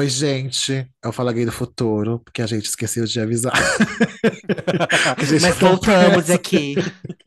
Oi, gente. Eu falo gay do futuro, porque a gente esqueceu de avisar. Mas voltamos aqui.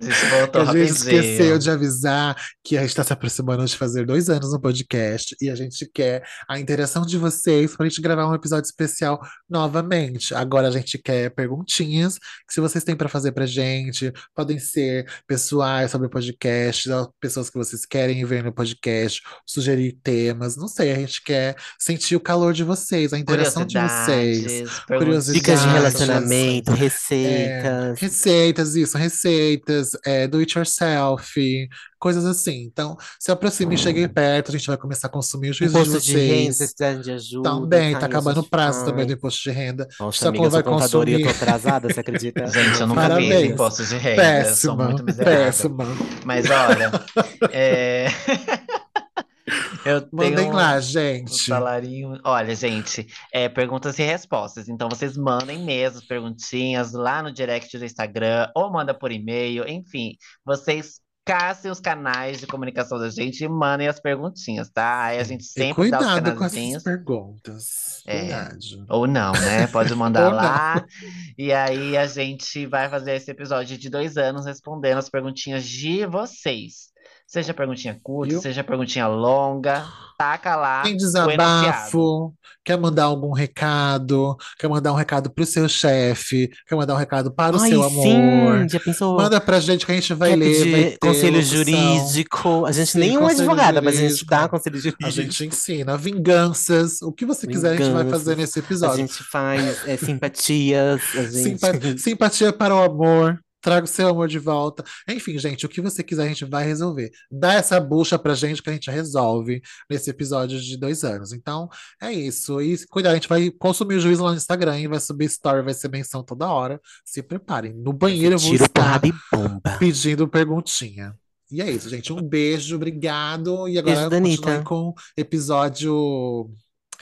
A gente voltou A gente esqueceu de avisar que a gente está se aproximando de fazer dois anos no podcast e a gente quer a interação de vocês para a gente gravar um episódio especial novamente. Agora a gente quer perguntinhas que se vocês têm para fazer pra gente, podem ser pessoais sobre o podcast, pessoas que vocês querem ver no podcast, sugerir temas, não sei, a gente quer sentir o calor de vocês, a interação de vocês. Curiosidades. Dicas de relacionamento, receitas. Receitas, isso, receitas, é, do it yourself, coisas assim. Então, se aproxime e chegue perto, a gente vai começar a consumir o juízo de Imposto de renda, vocês. precisarem de ajuda. Também, tá acabando o prazo também do imposto de renda. Nossa, amiga, vai e eu tô consumir. atrasada, você acredita? Gente, eu nunca Parabéns. fiz imposto de renda. Eu sou Péssima, muito miserável. péssima. Mas olha, é... eu tenho Mandem um- lá, um gente. salarinho. Olha, gente, é perguntas e respostas. Então vocês mandem mesmo as perguntinhas lá no direct do Instagram ou manda por e-mail, enfim, vocês caçem os canais de comunicação da gente e mandem as perguntinhas, tá? Aí a gente E sempre dá os cuidado com essas perguntas. É. Cuidado. Ou não, né? Pode mandar Ou não. lá. E aí a gente vai fazer esse episódio de dois anos respondendo as perguntinhas de vocês. Seja perguntinha curta, Viu? seja perguntinha longa, taca lá Tem desabafo, quer mandar algum recado, quer mandar um recado pro seu chefe, quer mandar um recado para o Ai, seu amor. sim, já pensou? Manda pra gente que a gente vai Quer ler, vai ter conselho jurídico. A gente Sim, nem é advogada, mas a gente jurídico. dá conselho jurídico. A gente ensina vinganças, o que você quiser a gente vai fazer nesse A episódio. gente faz é, simpatias. A gente... Simpa- simpatia para o amor, traga o seu amor de volta. Enfim, gente, o que você quiser a gente vai resolver. Dá essa bucha pra gente que a gente resolve nesse episódio de dois anos. Então, é isso. E cuidado, a gente vai consumir o juízo lá no Instagram, hein? vai subir story, vai ser menção toda hora. Se preparem. No banheiro eu vou Tiro, estar e bomba. pedindo perguntinha. E é isso, gente. Um beijo, obrigado. E agora Beijo, com episódio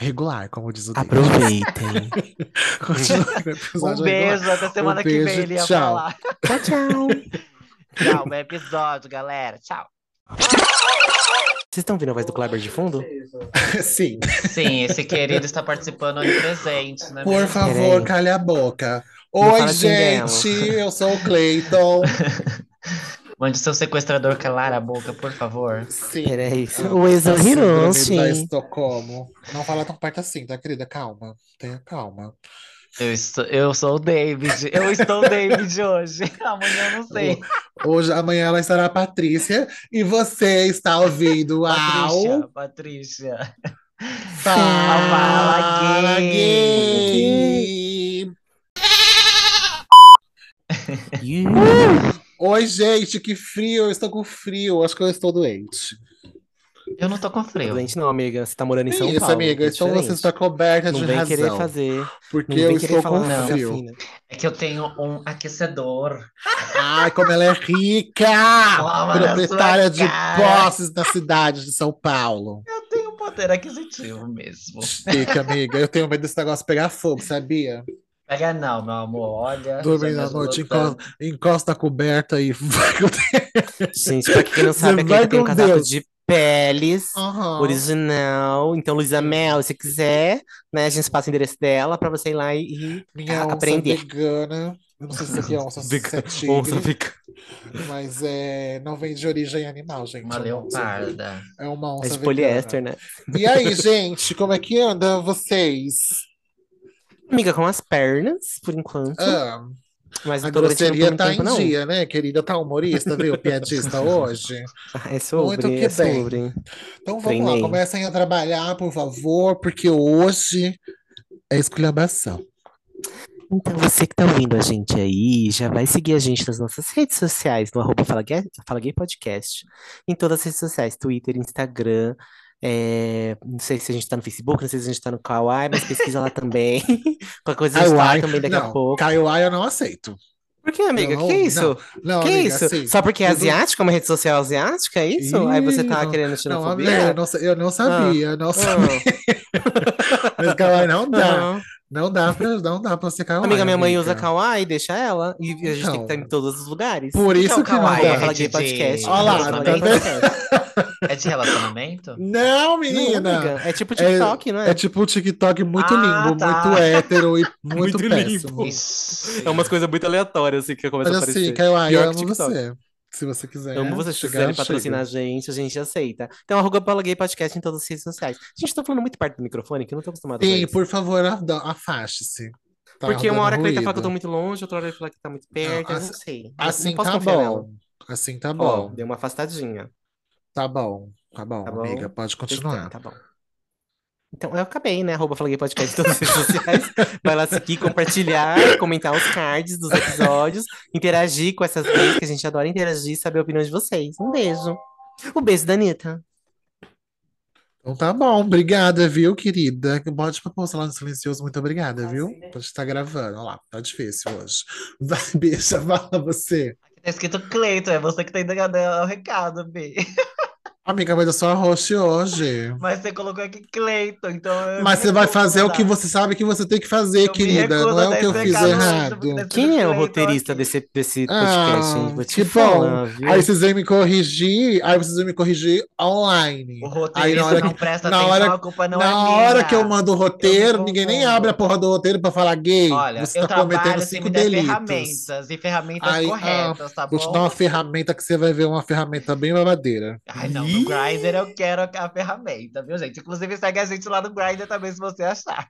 regular, como diz o David. Aproveitem. O Um episódio regular. até semana Um que vem beijo, ele ia tchau. falar. tchau, tchau. Tchau, bom episódio, galera. Tchau. Vocês estão ouvindo a voz do Kleber de fundo? Sim. Sim, esse querido está participando onipresente, né? Por mesmo? favor, calhe a boca. Oi, dela. gente, eu sou o Cleiton. Mande seu sequestrador calar a boca, por favor. Sim. Peraí. O a Exo síndrome da Hiroshi. Estocolmo. Não fala tão perto assim, tá, querida? Calma. Tenha calma. Eu, estou, eu sou o David. Eu estou o David hoje. Amanhã eu não sei. Hoje, amanhã ela estará a Patrícia e você está ouvindo Patrícia, ao Patrícia. Fala Fala Gay. You. Oi, gente, que frio. Eu estou com frio. Acho que eu estou doente. Eu não tô com frio. Doente não, amiga. Você tá morando em São Isso, Paulo. amiga. é Então você está coberta Não de vem razão. querer fazer. Porque Não eu estou falar com não, frio. fina. É que eu tenho um aquecedor. Ai, como ela é rica! Toma Proprietária de cara. posses na cidade de São Paulo. Eu tenho poder aquisitivo mesmo. Chique, amiga. Eu tenho medo desse negócio pegar fogo, sabia? Pega não, meu amor. Olha. Dormir já na noite, encosta, encosta a coberta e vai com Deus. Gente, pra quem não sabe, aqui eu tenho um casaco Deus. de peles. Aham. Original. Então, Luísa Mel, se quiser, né, a gente passa o endereço dela pra você ir lá e, e Minha onça aprender. vegana. Eu não sei se isso aqui é onça, se Fica- é tigre, Onça fica- mas é, não vem de origem animal, gente. Uma é uma onça- leoparda. É uma onça É de poliéster, né? E aí, gente, como é que anda vocês? Amiga, com as pernas, por enquanto. Ah, Mas a grosseria tá tempo, em não. dia, né, querida? Tá humorista, viu? Piadista hoje. É sobre, Muito que é bem. sobre. Então vamos lá, Treinei. comecem a trabalhar, por favor, porque hoje é esculhambação. Então, você que tá ouvindo a gente aí, já vai seguir a gente nas nossas redes sociais, no arroba Fala Gay, Fala Gay Podcast, em todas as redes sociais, Twitter, Instagram, é, não sei se a gente tá no Facebook, não sei se a gente tá no Kawaii, mas pesquisa lá também. Qualquer coisa a gente tá também daqui a não, pouco. Kaiowai eu não aceito. Por que, amiga? Não, que isso? Não, que amiga, isso? assim, Só porque é asiática, uma rede social asiática, é isso? Aí você tá Ih, querendo Não, xenofobia? amiga, eu não, eu não sabia, eu não sabia. Ah, Mas Kawaii não dá. Não. Não dá pra, não dá pra ser Kawaii, Amiga, minha mãe usa amiga. Kawaii, deixa ela. E a gente tem que Então. estar em todos os lugares. Por que é isso o que não Kawaii? dá. Fala Rede Gay de- Podcast. Olha lá, Fala tá vendo? É de relacionamento? Não, Não, menina! amiga, é tipo TikTok, não é? É tipo um TikTok muito Ah, lindo, tá. muito hétero e muito, Muito limpo. péssimo. Ixi. É umas coisas muito aleatórias assim que começa a Mas aparecer. assim, Caio, eu amo TikTok. você. Se você quiser. Amo vocês, quiserem patrocinar a gente, a gente aceita. Então, arroba Paula Gay Podcast em todas as redes sociais. Gente, tô falando muito perto do microfone, que eu não tô acostumado Sim, isso. por favor, a- afaste-se. Tá Porque uma hora que ele tá falando que eu tô muito longe, outra hora ele fala que tá muito perto, eu não assim- sei. Eu Assim não tá confiar nela. bom. Assim tá Ó, bom. deu uma afastadinha. Tá bom. Tá bom, Tá bom? amiga. Pode continuar. Tá bom. Então, eu acabei, né? Arroba Gay Podcast em todas as redes sociais. Vai lá seguir, compartilhar, comentar os cards dos episódios, interagir com essas gays que a gente adora interagir e saber a opinião de vocês. Um beijo. Um beijo da Anitta. Então tá bom, obrigada, viu, querida? Pode propor lá no silencioso, muito obrigada, Ah, viu? sim, né? Pode estar gravando. Olha lá, tá difícil hoje. Vai, bicha, fala você. Tá escrito Cleiton, é você que tá indo dar o recado, B. Amiga, mas eu sou a host hoje. Mas você colocou aqui Cleiton, então eu Mas você vai fazer o que você sabe que você tem que fazer, Eu querida. Não é o que eu fiz errado. Quem é o roteirista aqui. desse, desse Ah, podcast? Vou te que bom. falar, viu? Aí vocês vêm me corrigir, aí vocês vêm me corrigir online. O Aí na roteirista hora não que, presta na atenção, hora, a culpa não na é hora minha. que eu mando o roteiro, ninguém nem abre a porra do roteiro pra falar gay. Olha, Você eu tá cometendo cinco delitos. ferramentas e ferramentas Aí, ah, corretas, tá Vou te bom? dar uma ferramenta que você vai ver uma ferramenta bem babadeira. Ai, não, Ih. no Grindr eu quero a ferramenta, viu, gente? Inclusive, segue a gente lá no Grindr também, se você achar.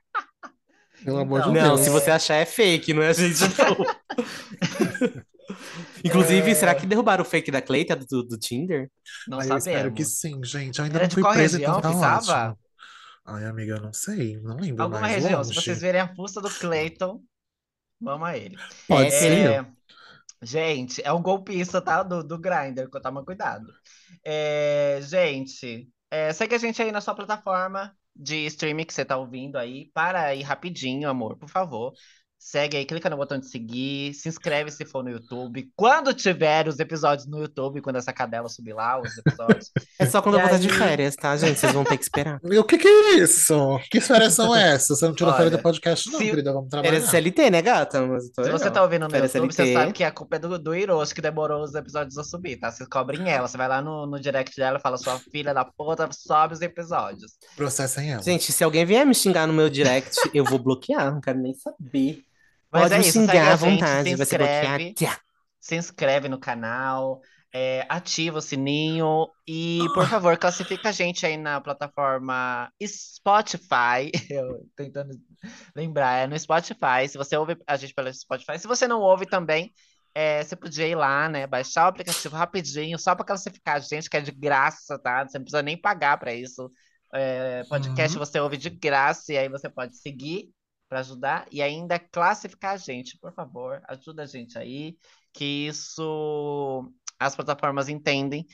Pelo amor de Então, Não, Deus. se você achar é fake, não é a gente não. Inclusive, É. será que derrubaram o fake da Cleita do, do Tinder? Não Ai, eu espero que sabemos. sim, gente. Eu ainda Era não de fui qual presa, região então tá ótimo. Ai, amiga, eu não sei. Não lembro Alguma mais. região, se Longe. vocês verem a fuça do Clayton, vamos a ele. Pode É, ser. Gente, é um golpista, tá? Do, do Grindr, toma cuidado. É, gente, é, segue a gente aí na sua plataforma de streaming que você tá ouvindo aí. Para aí rapidinho, amor, por favor. Segue aí, clica no botão de seguir, se inscreve se for no YouTube. Quando tiver os episódios no YouTube, quando essa cadela subir lá, os episódios. É só quando E eu voltar de aí? férias, tá, gente? Vocês vão ter que esperar. E o que que é isso? Que férias são essas? Você não tirou férias do podcast, não, se- querida. Vamos Era trabalhar. CLT, né, gata? Mas Se você tá ouvindo no Férias YouTube, você CLT. sabe que a culpa é do, do Hiroshi que demorou os episódios a subir, tá? Vocês cobrem ela. Você vai lá no, no direct dela e fala, sua filha da puta, sobe os episódios. Processem ela. Gente, se alguém vier me xingar no meu direct, eu vou bloquear, não quero nem saber. Mas Pode é me isso, xingar à gente, vontade, se inscreve, se inscreve no canal, é, ativa o sininho e, por favor, classifica a gente aí na plataforma Spotify. Eu tentando lembrar, é no Spotify. Se você ouve a gente pelo Spotify, se você não ouve também, é, você podia ir lá, né? Baixar o aplicativo rapidinho, só para classificar a gente, que é de graça, tá? Você não precisa nem pagar para isso. É, podcast Uhum. você ouve de graça e aí você pode seguir para ajudar e ainda classificar a gente, por favor, ajuda a gente aí, que isso as plataformas entendem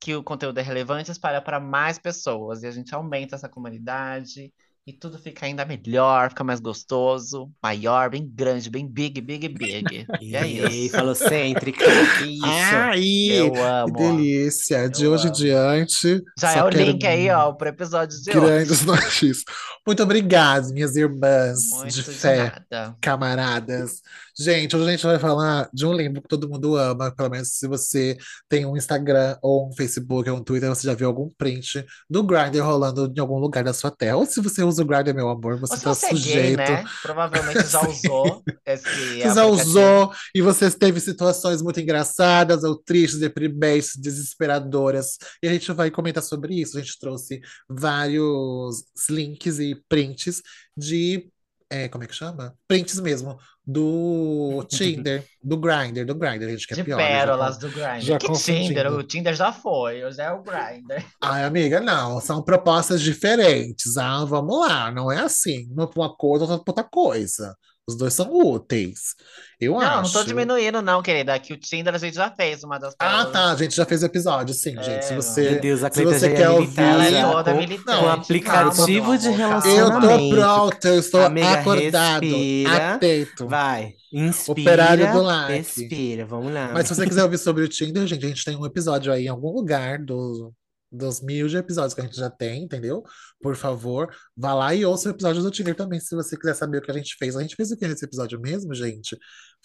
que o conteúdo é relevante, espalha para mais pessoas e a gente aumenta essa comunidade e tudo fica ainda melhor, fica mais gostoso, maior, bem grande, bem big, big, big. E é isso. falou cêntrica, que isso. Ai, Eu que amo. ó. delícia. De Eu hoje em diante, Já é o link aí, ó, pro episódio de hoje. grandes notícias. Muito obrigada, minhas irmãs Muito de de fé. nada. camaradas. Gente, hoje a gente vai falar de um livro que todo mundo ama, pelo menos se você tem um Instagram ou um Facebook ou um Twitter, você já viu algum print do Grindr rolando em algum lugar da sua terra. Ou se você usa o Grindr, meu amor, você Ou se tá você é gay, sujeito. né? Provavelmente já usou esse Você já usou e você teve situações muito engraçadas ou tristes, deprimentes, desesperadoras. E a gente vai comentar sobre isso. A gente trouxe vários links e prints de. É, como é que chama? Prints mesmo. Do Tinder, do Grindr, do Grindr, a gente quer De pior. né? Já pérolas con- do Grindr. já que confundindo. Tinder? O Tinder já foi, hoje é o Grindr. Ai, amiga, não, são propostas diferentes. Ah, vamos lá, não é assim. Uma pra uma coisa, outra pra outra coisa. Os dois são úteis. Eu Não, não acho. tô diminuindo, não, querida. Que o Tinder a gente já fez uma das Ah, tá. A gente já fez episódio, sim, É, gente. Se mano. você. Meu Deus, a se você quer militar Ela é ouvir- militante. Não, com aplicativo Calma, de calma. Eu tô relacionamento. pronto, eu estou Amiga, acordado, respira. atento. Vai, inspira, Operário do like. respira, vamos lá. Mas se você quiser ouvir sobre o Tinder, gente, a gente tem um episódio aí em algum lugar do, dos mil de episódios que a gente já tem, entendeu? Por favor, vá lá e ouça o episódio do Tinder também, se você quiser saber o que a gente fez. A gente fez o que nesse episódio mesmo, gente?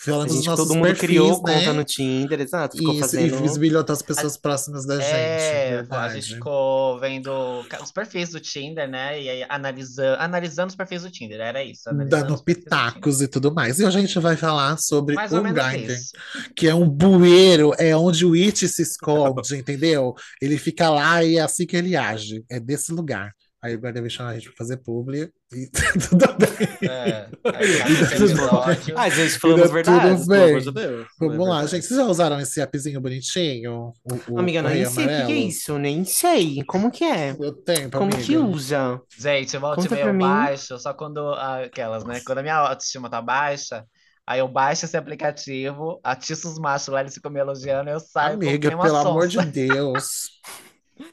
A Falando gente, nossos todo mundo perfis, criou né? conta no Tinder, exato. Ficou Isso, e fazendo. visibilizou as pessoas próximas da gente, É, a gente verdade. ficou vendo os perfis do Tinder, né? E aí analisando, analisando os perfis do Tinder, era isso, Dando pitacos e tudo mais. E hoje a gente vai falar sobre Mais o Grindr, que é um bueiro, é onde o It se esconde, entendeu? Ele fica lá e é assim que ele age. É desse lugar. Aí o Grindr vai chamar a gente pra fazer publi e tudo bem. É, aí cada Tudo bem. episódio. Ah, gente, falamos Tudo verdade, pelo bem. amor de Deus. Vamos é lá, gente. Vocês já usaram esse appzinho bonitinho? O, o, Amiga, o nem sei o que que é isso, nem sei. Como que é? Eu tenho, Como que amiga. usa? Gente, pra eu mim. baixo, só quando ah, aquelas, né? Quando a minha autoestima tá baixa, aí eu baixo esse aplicativo, atiço os machos lá, eles ficam me elogiando, eu saio que Amiga, uma pelo amor de. Deus.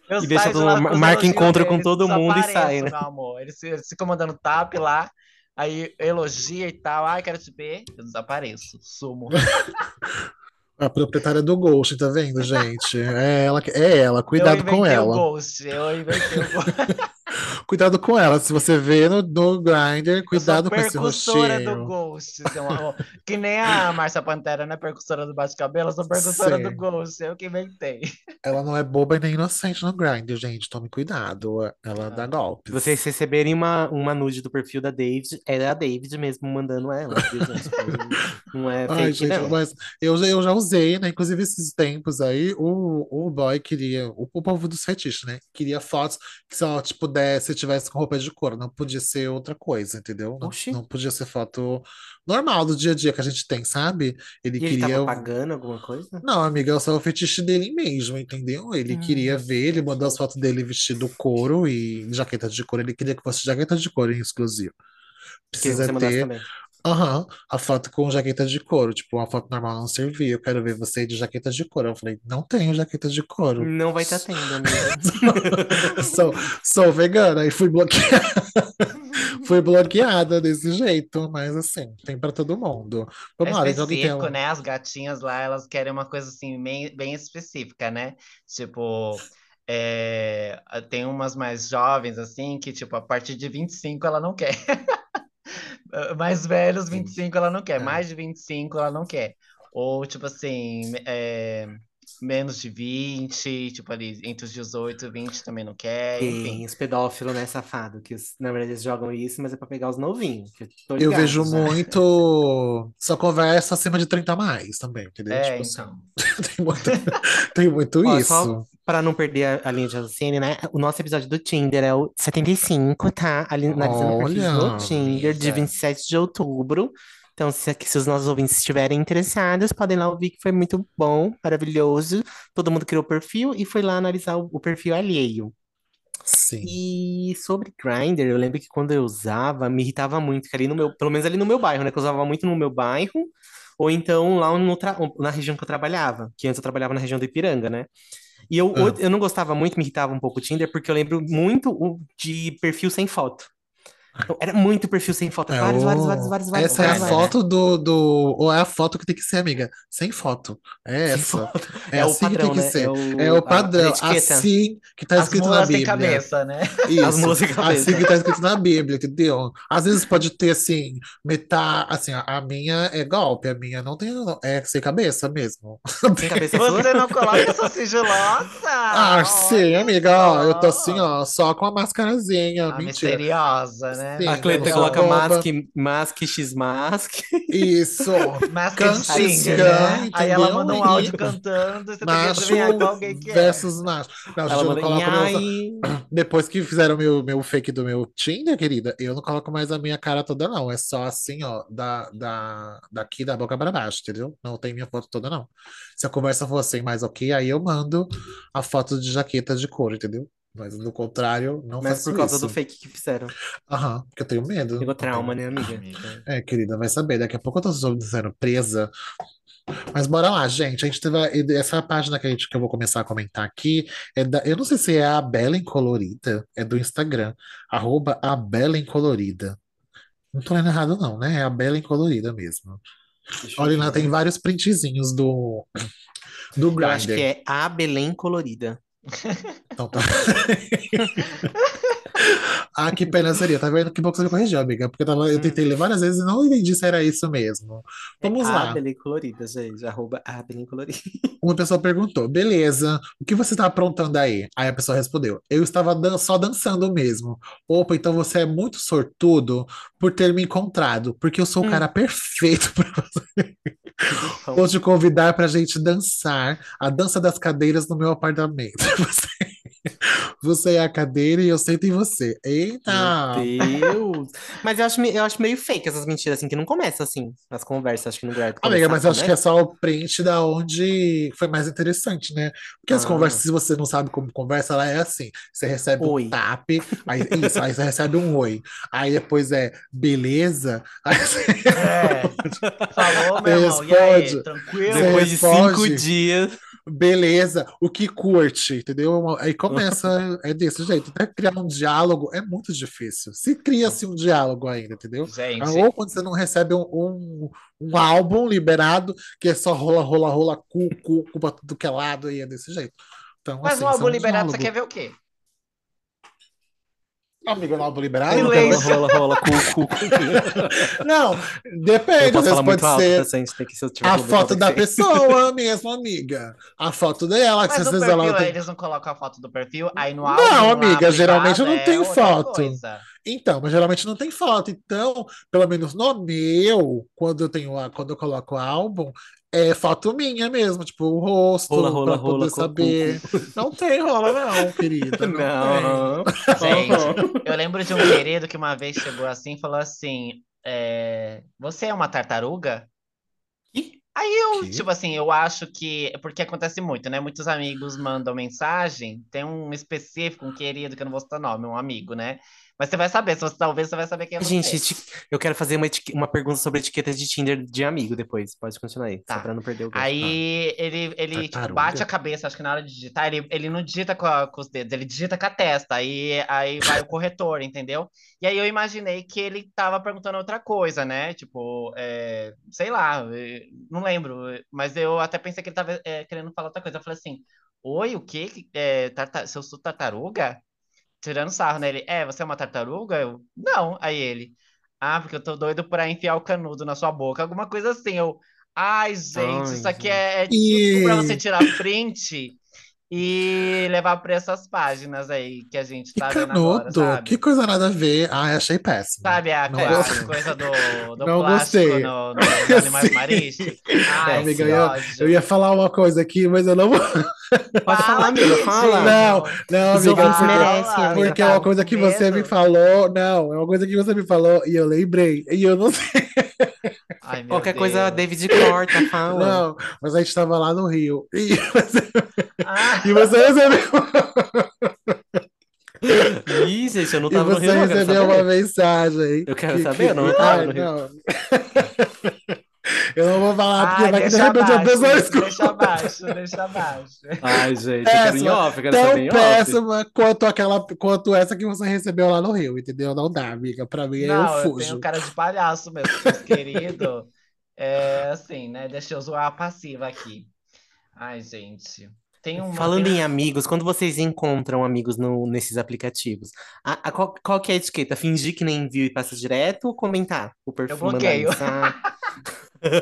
Eu E deixa todo com marca elogios encontro com deles, todo mundo e sai, né? meu amor. Eles, se- eles ficam mandando tap lá, aí elogia e tal, ai, quero te ver, eu desapareço, sumo. A proprietária do Ghost, tá vendo, gente? É ela, é ela. Cuidado com inventei o ela. Ghost, eu inventei o Ghost. Cuidado com ela. Se você vê no, no Grindr, cuidado com esse percussora do rostinho. Ghost. então, ó, Que nem a Márcia Pantera, né? Percussora do bate-cabelo, eu sou percussora do Sim. Ghost. Eu que inventei. Ela não é boba e nem inocente no Grindr, gente. Tome cuidado. Ela dá Ah. golpes. Vocês receberem uma, uma nude do perfil da David, é a David mesmo mandando ela, viu, gente? Não é Ai, fake, gente, não. mas eu, já- eu já usei, né? Inclusive, esses tempos aí, o, o boy queria, o, o povo dos fetiches, né? Queria fotos que só, tipo, desse, se tivesse com roupa de couro. Não podia ser outra coisa, entendeu? Não, não podia ser foto normal do dia a dia que a gente tem, sabe? Ele E ele queria. tava pagando alguma coisa? Não, amiga, é só o fetiche dele mesmo, entendeu? Ele Hum. queria ver, ele mandou as fotos dele vestido couro e jaqueta de couro. Ele queria que fosse jaqueta de couro em exclusivo. Precisa ter, também. Aham, a foto com jaqueta de couro. Tipo, uma foto normal não servia. Eu quero ver você de jaqueta de couro. Eu falei, não tenho jaqueta de couro. Não vai estar tendo, amiga. Sou, sou vegana e fui bloqueada. Fui bloqueada desse jeito, mas assim, tem pra todo mundo. É Vamos lá, gente, alguém tem específico, um... né? As gatinhas lá, elas querem uma coisa assim, bem, bem específica, né? Tipo, é, tem umas mais jovens, assim, que, tipo, a partir de 25 ela não quer. Mais velhos, 25 ela não quer. É. Mais de 25 ela não quer. Ou, tipo assim, é, menos de 20, tipo ali, entre os 18 e 20 também não quer, enfim. Tem os pedófilos, né, safado, que os- na verdade eles jogam isso, mas é pra pegar os novinhos. que eu tô Eu ligado vejo já. muito só conversa acima de 30 a mais também, entendeu? É, Tipo assim, então. tem muito, tem muito Ó, isso. só Pra não perder a, a linha de raciocínio, né? O nosso episódio do Tinder é o 75, tá? Ali, analisando Olha, no Tinder de Isa. 27 de outubro. Então, se, se os nossos ouvintes estiverem interessados, podem lá ouvir que foi muito bom, maravilhoso. Todo mundo criou perfil e foi lá analisar o, o perfil alheio. Sim. E sobre Grindr, eu lembro que quando eu usava, me irritava muito, que ali no meu, pelo menos ali no meu bairro, né? Que eu usava muito no meu bairro, ou então lá no na região que eu trabalhava, que antes eu trabalhava na região do Ipiranga, né? E eu, Ah. eu não gostava muito, me irritava um pouco o Tinder, porque eu lembro muito o- de perfil sem foto. Então, era muito perfil sem foto, É, vários, vários, o- vários, vários, vários, Essa é a vários, vários. foto do, do. Ou é a foto que tem que ser, amiga? Sem foto. É Sem essa. foto. É É o assim que tem padrão, que né? ser. É o, É o a- a padrão. Assim que tá As escrito na Bíblia. cabeça, né? Isso. As mulas sem cabeça. Assim que tá escrito na Bíblia, entendeu? Às vezes pode ter assim, metade. Assim, a, a minha é golpe, a minha não tem. É sem cabeça mesmo. Sem cabeça? Você não coloca essa sigilosa? Ah, sim, Olha amiga. Ó, eu tô assim, ó, só com a mascarazinha. A Mentira. misteriosa, né? Sim, A Cleta eu coloca mask, mask, x-mask. Isso. Masked Cantiga, Singer, né? Aí ela manda um áudio cantando, você tem que Macho alguém que é. versus macho. Não, Ela eu não manda, meu- aí? Depois que fizeram meu, meu fake do meu Tinder, querida, eu não coloco mais a minha cara toda, não. É só assim, ó, da, da, daqui da boca para baixo, entendeu? Não tem minha foto toda, não. Se a conversa for assim, mais ok, aí eu mando a foto de jaqueta de couro, entendeu? Mas do contrário, não Mas faço por causa isso. do fake que fizeram. Aham, porque eu tenho medo. Pegou trauma, né, amiga? É, querida, vai saber. Daqui a pouco eu tô sendo presa. Mas bora lá, gente. A gente teve a- essa página que, a gente, que eu vou começar a comentar aqui. É da, eu não sei se é a Bela Incolorida, é do Instagram. Arroba a Bela Incolorida. Não tô lendo errado, não, né? É a Bela Incolorida mesmo. Olha lá, tem vários printzinhos do, do Eu acho que Grindr. é a Belém colorida. Então tá. Ah, que pena seria. Tá vendo? Que bom que você me corrigiu, amiga. Porque eu, tava, eu tentei ler várias vezes e não entendi se era isso mesmo. Vamos lá. Abelha colorida, gente. Arroba colorida. Uma pessoa perguntou: beleza, o que você está aprontando aí? Aí a pessoa respondeu: eu estava dan só dançando mesmo. Opa, então você é muito sortudo por ter me encontrado, porque eu sou o Hum. cara perfeito para você. Vou te convidar para a gente dançar a dança das cadeiras no meu apartamento. Você, você é a cadeira e eu sento em você. Eita! Meu Deus. Mas eu acho, eu acho meio fake essas mentiras, assim, que não começa assim, nas conversas, acho que no Grindr Amiga, mas eu acho que é começa, só o print da onde foi mais interessante, né? Porque as Ah. conversas, se você não sabe como conversa, ela é assim: você recebe Oi. um tap, aí, isso, aí você recebe um oi. Aí depois é beleza, aí você É. Falou, meu irmão. E aí, tranquilo? Depois de responde. cinco dias. Beleza, o que curte, entendeu? Aí começa, é desse jeito. Até criar um diálogo é muito difícil. Se cria-se um diálogo ainda, entendeu? Gente, Ou quando você não recebe um, um, um álbum liberado, que é só rola, rola, rola, cu, cu, cu pra tudo que é lado, e é desse jeito. Então, mas assim, é álbum um liberado, você quer ver o quê? Amigo, álbum liberado? Silêncio. Rola, rola, rola, cu, cu, cu. Não, Eu depende, às vezes pode alto, ser tá? A que, eu que foto da que pessoa mesmo, amiga. A foto dela, que Mas às no vezes perfil, ela tem... eles não colocam a foto do perfil, aí no Não, álbum lá, amiga, geralmente privado, não é tem outra foto. coisa. Então, mas geralmente não tem foto. Então, pelo menos no meu, quando eu tenho a, quando eu coloco o álbum, é foto minha mesmo, tipo, o rosto, Rola, rola, pra poder rola, saber. cu, Não tem rola, não, querida. Não, Não. Gente, eu lembro de um querido que uma vez chegou assim e falou assim: é, Você é uma tartaruga? Aí eu, Que? tipo assim, eu acho que. Porque acontece muito, né? Muitos amigos mandam mensagem, tem um específico, um querido, que eu não vou citar nome, um amigo, né? Mas você vai saber, se você, talvez você vai saber quem é Gente, você. eti- eu quero fazer uma, uma pergunta sobre etiquetas de Tinder de amigo depois. Pode continuar aí, Tá. só pra não perder o gancho. Aí ele, ele tipo, bate a cabeça, acho que na hora de digitar, ele, ele não digita com, a- com os dedos, ele digita com a testa, aí, aí vai o corretor, entendeu? E aí eu imaginei que ele tava perguntando outra coisa, né? Tipo, é, sei lá, eh, não lembro, mas eu até pensei que ele tava eh, querendo falar outra coisa. Eu falei assim, oi, o quê? Que- É, tarta- se eu sou tartaruga? Tirando sarro, né? Ele, é, você é uma tartaruga? Eu, não. Aí ele, ah, porque eu tô doido pra enfiar o canudo na sua boca. Alguma coisa assim. Eu, ai, gente, Ai, isso aqui gente. é, é típico pra você tirar print e levar pra essas páginas aí que a gente que tá vendo agora, canudo, que coisa nada a ver. Ai, achei péssimo. Sabe a, Não a gostei. coisa do, do Não plástico gostei. no, no, no Animais. Maristas? Ai, Amiga, que eu ia, eu ia falar uma coisa aqui, mas eu não vou. Pode falar, Fala, amiga, fala. Não, não, amiga, ouvintes porque, merecem, amiga. porque é Tá uma coisa que você me falou. Não, é uma coisa que você me falou e eu lembrei. E eu não sei. Ai, Qualquer coisa, Deus. David corta, fala. Não, mas a gente tava lá no Rio. E Ah, e você recebeu, Ih, gente, eu não e tava no você Rio, não, eu quero recebeu uma saber. mensagem. Eu quero que- saber, que- eu não tava Ai, no Rio. não. Eu não vou falar porque ai, vai que de deixa repente a pessoa escuta. deixa abaixo, deixa abaixo. Ai, gente, eu quero em Péssima, off, eu quero saber tão em off. péssima quanto aquela, quanto essa que você recebeu lá no Rio, entendeu? Não dá, amiga. Pra mim, eu Não, eu tenho fujo. cara de palhaço mesmo, meus queridos. É assim, né? Deixa eu zoar a passiva aqui. Ai, gente. Tem uma. Falando em amigos, quando vocês encontram amigos no- nesses aplicativos, a, a- qual, qual que é a etiqueta? Fingir que nem viu e passa direto ou comentar o perfil, Eu bloqueio.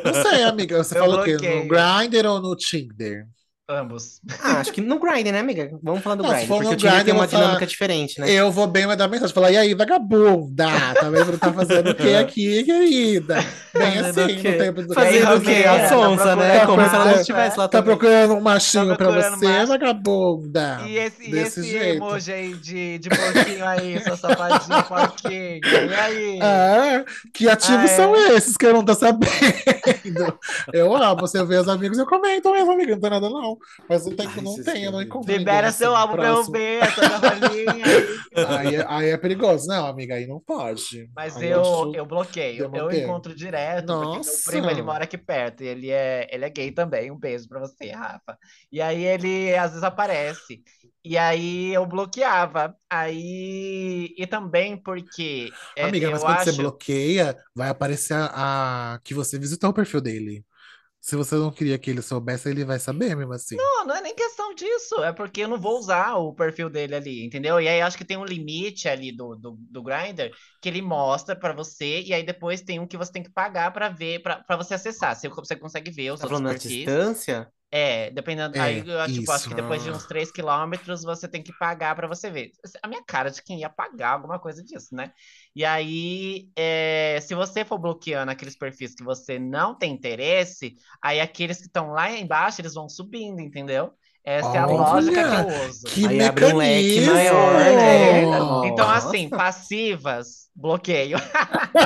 Não sei, amiga. Você Eu falou o quê? No bloqueio. Grindr ou no Tinder? Ambos. Ah, acho que no Grindr, né, amiga? Vamos falar do Não, for porque o Tinder Grindr, tem uma vou falar- dinâmica diferente, né? Eu vou bem mandar mensagem. Falar, e aí, vagabunda? Tá vendo? Tá fazendo o que aqui, querida? Bem Fazendo assim, no tempo do Fazendo o Rafinha? quê? A Tá sonsa, né? procurando Como se ela não estivesse lá Tá também. procurando um machinho Tá pra você, macho? vagabunda? E esse, e Desse esse jeito. emoji aí de, de porquinho aí, sua safadinha, porquinho. E aí? Ah, que ativos Ah, são é? esses que eu não tô sabendo? Eu amo, você vê os amigos, eu comento mesmo, amiga, não tem nada não. Mas não tem, Ai, não tem, eu não Libera assim, seu álbum pra eu ver, essa cavalinha aí. Aí, é- aí é perigoso. Não, amiga, aí não pode. Mas Aí eu, eu bloqueio, eu encontro direto, porque meu Nossa. primo ele mora aqui perto e ele é, ele é gay também. Um beijo pra você, Rafa. E aí ele às vezes aparece. E aí eu bloqueava. Aí e também porque é, Amiga, mas quando você acho bloqueia, vai aparecer a, a- que você visitou o perfil dele. Se você não queria que ele soubesse, ele vai saber mesmo assim. Não, não é nem questão disso. É porque eu não vou usar o perfil dele ali, entendeu? E aí acho que tem um limite ali do, do, do Grindr que ele mostra pra você, e aí depois tem um que você tem que pagar pra ver, pra, pra você acessar. Se você consegue ver os Tá outros perfis. distância? É, dependendo. É, aí eu acho, tipo, acho que depois de uns 3 quilômetros você tem que pagar pra você ver. A minha cara de quem ia pagar alguma coisa disso, né? E aí, é, se você for bloqueando aqueles perfis que você não tem interesse, aí aqueles que estão lá embaixo eles vão subindo, entendeu? Essa é a Olha, lógica que eu uso. Que Aí abre um leque mecanismo! maior, né? Então, Nossa. assim, passivas, bloqueio.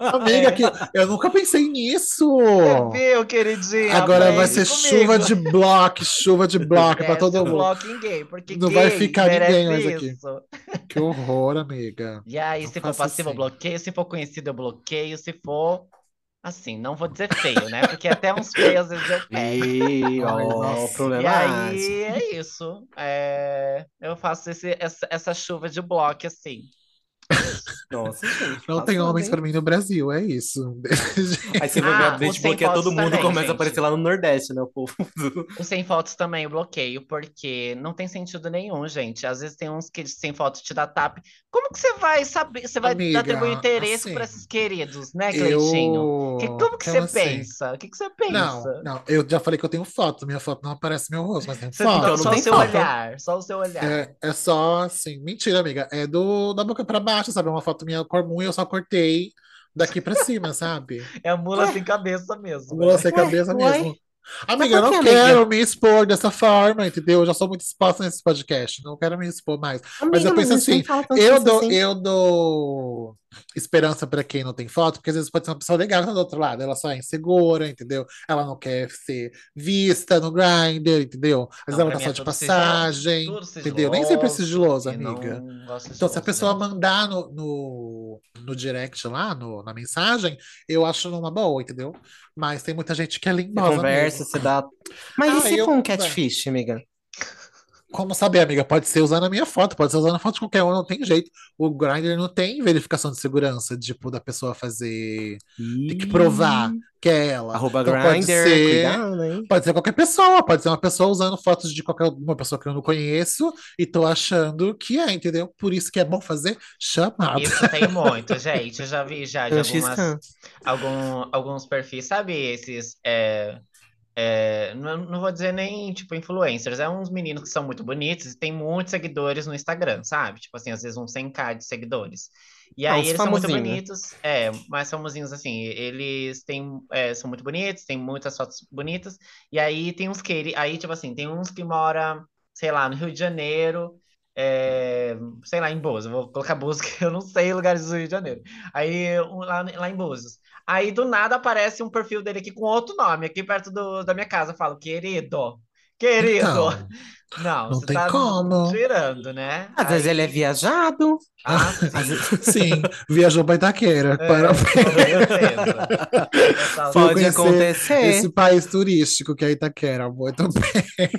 Amiga, que eu nunca pensei nisso. Você viu, queridinha? Agora vai ser comigo. chuva de bloco, chuva de bloco pra Desce todo mundo. bloco em gay, porque Não vai gay ficar ninguém mais aqui. isso. Que horror, amiga. E aí, Não se for passivo, eu assim. bloqueio. Se for conhecido, eu bloqueio. Se for, assim, não vou dizer feio, né? Porque até uns feios às vezes eu pego. Ih, Ai, ó, nossa. E aí, é isso. É, Eu faço esse- essa, essa chuva de bloco, assim. Nossa, gente. Não tem passando, homens hein? pra mim no Brasil, é isso. Aí você vai Ah, sem porque todo fotos mundo também, começa a gente. aparecer lá no Nordeste, né? O povo do... O sem fotos também eu bloqueio, porque não tem sentido nenhum, gente. Às vezes tem uns que sem foto te dá tap. Como que você vai saber? Você vai Amiga, atribuir interesse assim, para esses queridos, né, Cleitinho? Que- Eu. como que então, você assim, pensa? O que, que você pensa? Não, não, eu já falei que eu tenho foto. Minha foto não aparece meu rosto, mas tem Você foto. só, Então não só tem o seu foto. olhar, só o seu olhar. É, é só assim, mentira, amiga. É do da boca pra baixo, sabe? Uma foto minha comum e eu só cortei daqui pra cima, sabe? É a mula Ué? sem cabeça mesmo. Mula né? sem cabeça uai. mesmo. Amiga, eu não que, amiga? quero me expor dessa forma, entendeu? Eu já sou muito exposta nesse podcast, não quero me expor mais. Mas eu Amiga, penso a gente nem assim, Eu dou, assim. eu dou esperança pra quem não tem foto, porque às vezes pode ser uma pessoa legal tá do outro lado, ela só é insegura, entendeu? Ela não quer ser vista no Grindr, entendeu? Às vezes Não, ela tá só é de sigiloso, passagem, tudo entendeu? Nem sempre é sigiloso, e amiga. Então, se a sigiloso, pessoa né? mandar no, no, no direct lá, no- na mensagem, eu acho numa boa, entendeu? Mas tem muita gente que é Você limbosa conversa, mesmo. você dá. Mas e Ah, se eu- for um catfish, amiga? Como saber, amiga? Pode ser usando a minha foto, pode ser usando a foto de qualquer um, não tem jeito. O Grindr não tem verificação de segurança, tipo, da pessoa fazer. Tem que provar que é ela. Arroba Então pode Grindr, ser- cuidado, hein? Pode ser qualquer pessoa, pode ser uma pessoa usando fotos de qualquer uma pessoa que eu não conheço e tô achando que é, entendeu? Por isso que é bom fazer chamada. Isso tem muito, gente. Eu já vi já de algumas, algum, alguns perfis, sabe? Esses. é, é, não, não vou dizer nem, tipo, influencers. É uns meninos que são muito bonitos e tem muitos seguidores no Instagram, sabe? Tipo assim, às vezes uns 100k de seguidores. E Ah, aí eles são muito né? bonitos, é, mais famosinhos assim. Eles têm, é, são muito bonitos, têm muitas fotos bonitas. E aí tem uns que ele, aí, tipo assim, tem uns que mora, sei lá, no Rio de Janeiro. É, sei lá, em eu vou colocar Búzios, que eu não sei lugares do Rio de Janeiro. Aí, lá, lá em Búzios. Aí, do nada, aparece um perfil dele aqui com outro nome, aqui perto do, da minha casa. Eu falo, querido, querido. Então, não, não você tem tá como. tirando, né? Às vezes Aí- ele é viajado. Ah, Às sim. vezes- sim, viajou pra Itaquera. É, para Pode acontecer. esse país turístico que é Itaquera. Muito bem.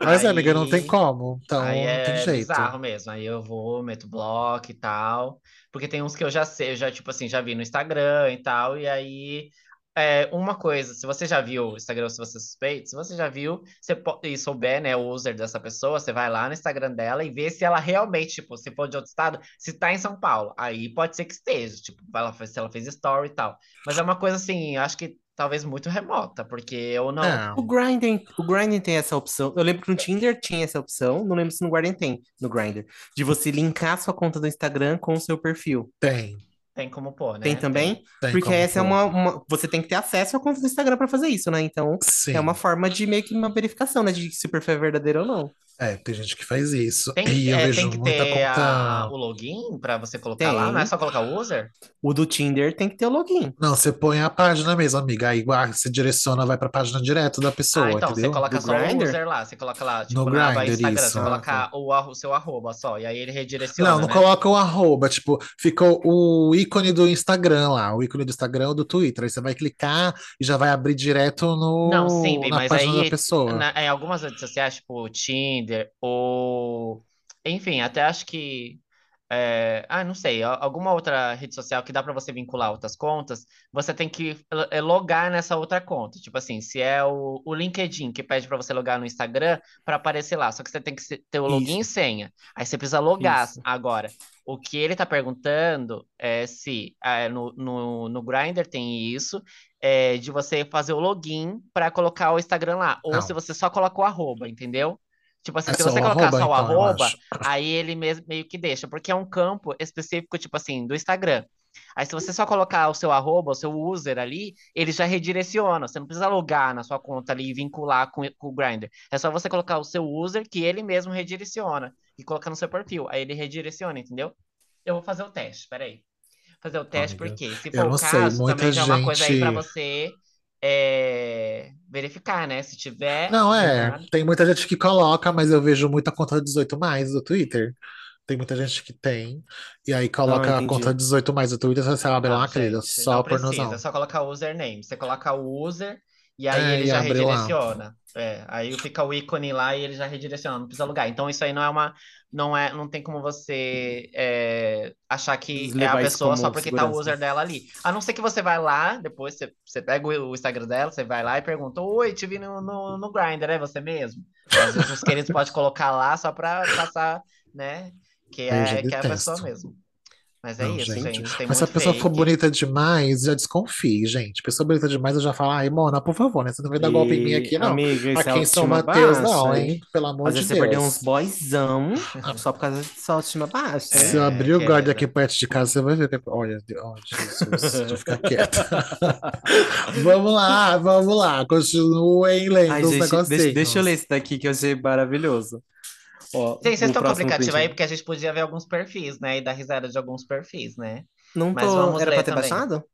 Mas, Aí- amiga, não tem como. Então, Aí não é tem jeito. bizarro mesmo. Aí eu vou, meto bloco e tal. Porque tem uns que eu já sei, eu já, tipo assim, já vi no Instagram e tal. E aí, é, uma coisa, se você já viu o Instagram, se você é suspeita, se você já viu, você po- e souber, né, o user dessa pessoa, você vai lá no Instagram dela e vê se ela realmente, tipo, se for de outro estado, se tá em São Paulo. Aí pode ser que esteja, tipo, ela, se ela fez story e tal. Mas é uma coisa assim, eu acho que talvez muito remota, porque eu não. Não. O Grindr, o Grindr tem essa opção. Eu lembro que no Tinder tinha essa opção. Não lembro se no Grindr tem, no Grindr. De você linkar sua conta do Instagram com o seu perfil. Tem. Tem como pôr, né? Tem também? Tem Porque essa é pôr. uma, uma- Você tem que ter acesso à conta do Instagram pra fazer isso, né? Então, Sim. é uma forma de meio que uma verificação, né? De se o perfil é verdadeiro ou não. É, tem gente que faz isso. Tem, E eu é, vejo tem que muita ter a- conta. o login para você colocar lá, não é só colocar o user? O do Tinder tem que ter o login. Não, você põe a página mesmo, amiga. Aí você direciona, vai pra página direto da pessoa, ah, então, você entendeu? coloca Do só o Grindr? user lá, você coloca lá, tipo, No na aba Grindr, Instagram, isso. você coloca o, o seu arroba só, e aí ele redireciona, Não, não né? coloca o arroba, tipo, ficou o ícone do Instagram lá, o ícone do Instagram ou do Twitter. Aí você vai clicar e já vai abrir direto no, Não, sim, na mas página aí da pessoa. na- em algumas redes sociais, tipo o Tinder, ou enfim, até acho que é, ah, não sei, alguma outra rede social que dá para você vincular outras contas, você tem que lo- é, logar nessa outra conta. Tipo assim, se é o, o LinkedIn que pede para você logar no Instagram para aparecer lá, só que você tem que se- ter o login e Isso, senha. Aí você precisa logar isso. agora. O que ele tá perguntando é se ah, no, no, no Grindr tem isso, é, de você fazer o login para colocar o Instagram lá, ou se Não. você só coloca o arroba, entendeu? Tipo assim, É se você colocar arroba, só o então, arroba, aí ele mesmo meio que deixa, porque é um campo específico, tipo assim, do Instagram. Aí se você só colocar o seu arroba, o seu user ali, ele já redireciona. Você não precisa logar na sua conta ali e vincular com, com o Grindr. É só você colocar o seu user que ele mesmo redireciona e colocar no seu perfil. Aí ele redireciona, entendeu? Eu vou fazer o teste, peraí. Fazer o teste Amiga, porque, se for o sei, caso, muita também já é uma coisa aí pra gente. você é, verificar, né? Se tiver, Não, é. verdade. Tem muita gente que coloca, mas eu vejo muita conta 18 mais do Twitter. Tem muita gente que tem. E aí coloca a conta entendi. 18 mais do Twitter, você abre Não, lá, querida, gente, só não precisa. É pornozão. só colocar o username. Você coloca o user e aí É, ele e já redireciona. É, aí fica o ícone lá e ele já redireciona, não precisa alugar. Então isso aí não é uma, não é, não tem como você é, achar que é a pessoa só porque tá o segurança. user dela ali. A não ser que você vai lá, depois você, você pega o Instagram dela, você vai lá e pergunta, Oi, te vi no, no, no Grindr, é você mesmo? Às vezes os queridos podem colocar lá só pra passar, né, que é, que é a pessoa mesmo. Mas é Não, isso, gente. gente, tem Mas se a pessoa for fake. bonita demais, já desconfie, gente. Pessoa bonita demais, eu já falo, ai, Mona, por favor, né? Você não vai dar golpe em mim E, aqui, não. amiga, é Aqui em São Mateus, não, hein? Pelo amor Às de vezes você perdeu uns Deus. boyzão só por causa de sua autoestima baixa, hein? Se eu É, abrir o guarda aqui perto de casa, você vai ver. Olha, oh, Jesus, deixa eu ficar quieta. Vamos lá, vamos lá. Continuem Ai, lendo os gente, deixa, deixa eu negocinhos. ler esse daqui que eu achei maravilhoso. Ó, Gente, vocês estão com o aplicativo aí porque a gente podia ver alguns perfis, né? E dar risada de alguns perfis, né? Não Mas tô. vamos Era pra ter também. baixado?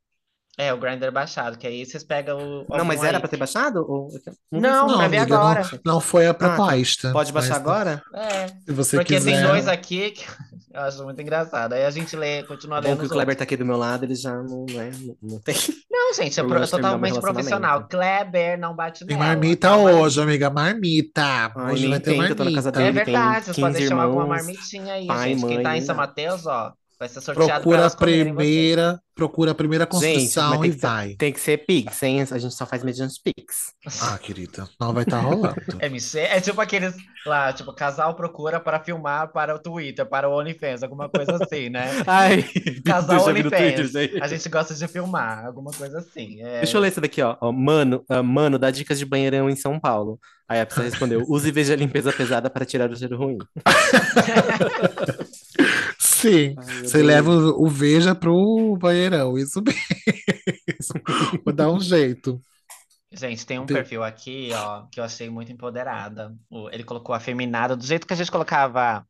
É, o Grindr baixado, que aí vocês pegam o- Não, mas era aí. pra ter baixado? Ou... Não Não, Não, ver amiga, não, agora. não foi a Ah, tá. proposta. Pode baixar Mas agora? É, se você porque tem quiser. dois aqui que eu acho muito engraçado. Aí a gente lê, continua É bom lendo que o Kleber outros. tá aqui do meu lado, ele já não, né, não, não tem Não, gente, é, pro- é totalmente profissional. Kleber não bate Tem nela. marmita Calma aí. hoje, amiga. Marmita. Ai, Hoje vai ter tem, que eu tô na casa marmita. É tem verdade, vocês 15 podem chamar alguma marmitinha aí, pai, gente. Quem mãe, tá em São nada. Mateus, ó, vai ser sorteado Procura a primeira, procura a primeira Gente, construção e tem que ser, vai. tem que ser Pix, hein? A gente só faz mediante Pix. Ah, querida, não vai estar rolando. MC é tipo aqueles lá, tipo, casal procura para filmar para o Twitter, para o OnlyFans, alguma coisa assim, né? Ai, Casal Twitter OnlyFans, aí. a gente gosta de filmar, alguma coisa assim. Deixa eu É... ler isso daqui, ó. Mano, ah, mano, dá dicas de banheirão em São Paulo. Aí a pessoa respondeu: use e veja a limpeza pesada para tirar o cheiro ruim. Sim, Ai, você leva o, o Veja pro banheirão, isso mesmo. Vou dar um jeito. Gente, tem um Tem- perfil aqui, ó, que eu achei muito empoderada. O- Ele colocou afeminado, do jeito que a gente colocava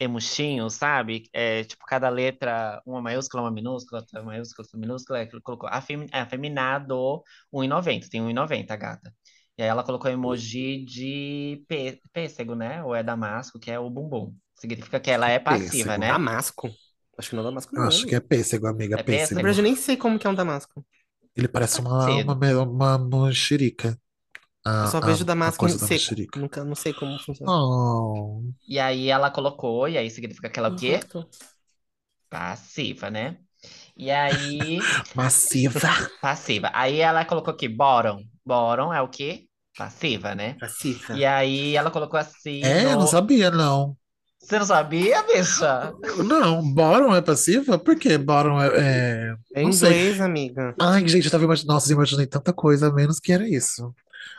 emuxinho, sabe? É, tipo, cada letra, uma maiúscula, uma minúscula, outra maiúscula, outra minúscula. Ele colocou afem- é, afeminado 1,90, tem 1,90 a gata. E aí ela colocou emoji de pê- pêssego, né? Ou é damasco, que é o bumbum. Significa que ela é passiva, Pêssego. né? Damasco? Acho que não é Damasco, Eu não. acho que é pêssego, amiga, É Na pêssego. pêssego? verdade, eu nem sei como que é um Damasco. Ele parece uma, uma, uma mexerica. Eu A, só a, vejo a Damasco da seco. mexerica. Nunca, não sei como funciona. Oh, E aí ela colocou, e aí significa que ela é o quê? Passiva, né? E aí, massiva. passiva. Aí ela colocou aqui, bottom. Bottom é o quê? Passiva, né? Passiva. E aí ela colocou assim É, eu não no... sabia, não. Você não sabia, bicha? Não, bottom é passiva? Por quê? Bottom é, é- É Não sei. inglês, amiga. Ai, gente, eu tava imaginando. Nossa, eu imaginei tanta coisa, menos que era isso.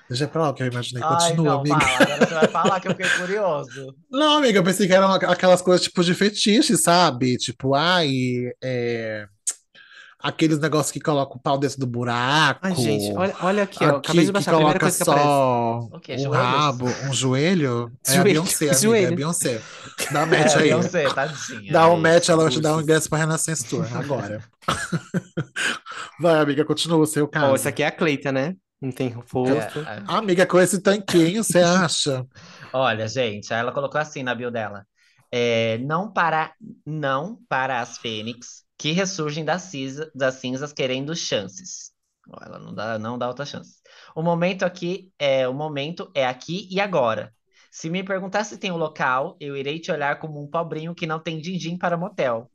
Deixa pra lá o que eu imaginei. Ai, Continua, não, amiga. fala. Agora você vai falar que eu fiquei curioso. Não, amiga, eu pensei que eram aquelas coisas tipo de fetiche, sabe? Tipo, ai, é, aqueles negócios que colocam o pau dentro do buraco. Ai, gente, olha, olha aqui, ó. Acabei de que baixar a primeira coloca coisa que aparece. só O quê? um Joelhos? rabo, um joelho. É a Joelho, Beyoncé, amiga, é a joelho. Beyoncé. Dá É, match aí. Beyoncé, tadinha. Dá um Aí, match, ela vai te dar um ingresso pra Renaissance Tour agora. Vai, amiga, continua o seu caso. essa aqui é a Cleita, né? Não tem rosto. É, é. Amiga, com esse tanquinho, você acha? Olha, gente, aí ela colocou assim na bio dela. É, não para, não para as fênix que ressurgem das, cinza- das cinzas querendo chances. Ela não dá, não dá outra chance. O momento aqui é o momento é aqui e agora. Se me perguntar se tem um local, eu irei te olhar como um pobrinho que não tem din-din para motel.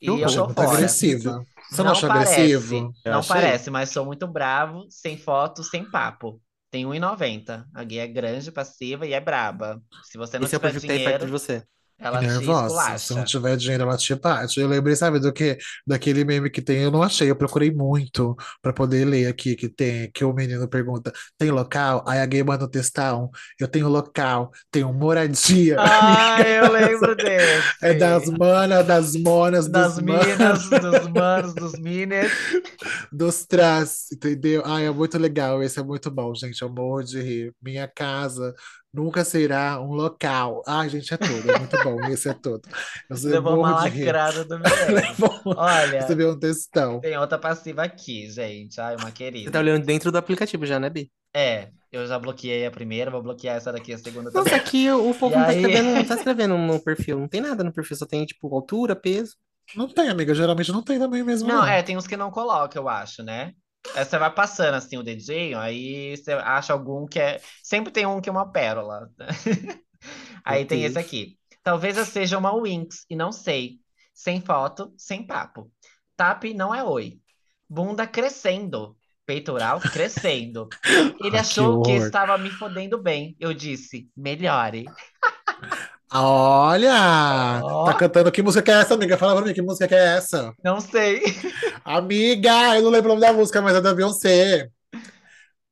E eu tô muito fora. agressiva. Você não, Não acha parece, agressivo? Eu não achei. parece, mas sou muito bravo, sem foto, sem papo. Tem 1,90. A gay é grande, passiva e é braba. Se você não Esse é o tiver perto de você. Ela Nervosa. Se não tiver dinheiro, ela te bate. Eu lembrei, sabe, do que? Daquele meme que tem, eu não achei, eu procurei muito pra poder ler aqui, que tem, que o menino pergunta, tem local? Aí a gay manda um textão, eu tenho local, tenho moradia. Ah, eu lembro desse. É das manas, das monas, Das minas, dos manos, dos mines. dos trás, entendeu? Ai, é muito legal, esse é muito bom, gente, eu morro de rir. Minha casa nunca será um local. Ai, gente, é tudo, é muito bom, esse é tudo. Eu só Levou uma lacrada do Milene. Levou- Olha, um textão. tem outra passiva aqui, gente. Ai, uma Você querida. tá olhando dentro do aplicativo já, né, Bi? É, eu já bloqueei a primeira, vou bloquear essa daqui, a segunda Nossa, também. aqui o o povo não tá aí? escrevendo, não tá escrevendo no perfil. Não tem nada no perfil, só tem, tipo, altura, peso. Não tem, amiga. Geralmente não tem também mesmo, Não, não. é, tem uns que não coloca, eu acho, né? Aí você vai passando assim o dedinho, aí você acha algum que é. Sempre tem um que é uma pérola. Aí tem esse aqui. Talvez eu seja uma Winx e não sei. Sem foto, sem papo. Tap não é oi. Bunda crescendo. Peitoral crescendo. Ele Ah, achou que horror. estava me fodendo bem. Eu disse, melhore. Olha! Ó. Tá cantando. Que música que é essa, amiga? Fala pra mim, que música que é essa? Não sei. Amiga, eu não lembro o nome da música, mas é da Beyoncé.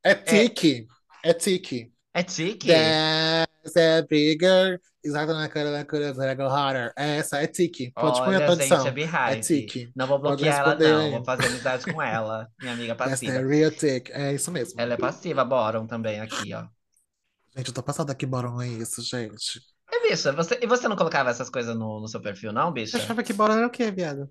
É Tiki. É Tiki. É tique? Dance é bigger. Exato na cara da cura, agora go harder. É essa, é Tiki. Pode pôr a gente, tradução. é É. Tiki. Não vou bloquear ela, não. Vou fazer amizade com ela, minha amiga Essa passiva. é real Tiki. É isso mesmo. Ela é passiva, Boron também aqui, ó. Gente, eu tô passada aqui, bora é isso, gente. E, bicha, você, e você não colocava essas coisas no, no seu perfil, não, bicha? achava que bola era o quê, viado?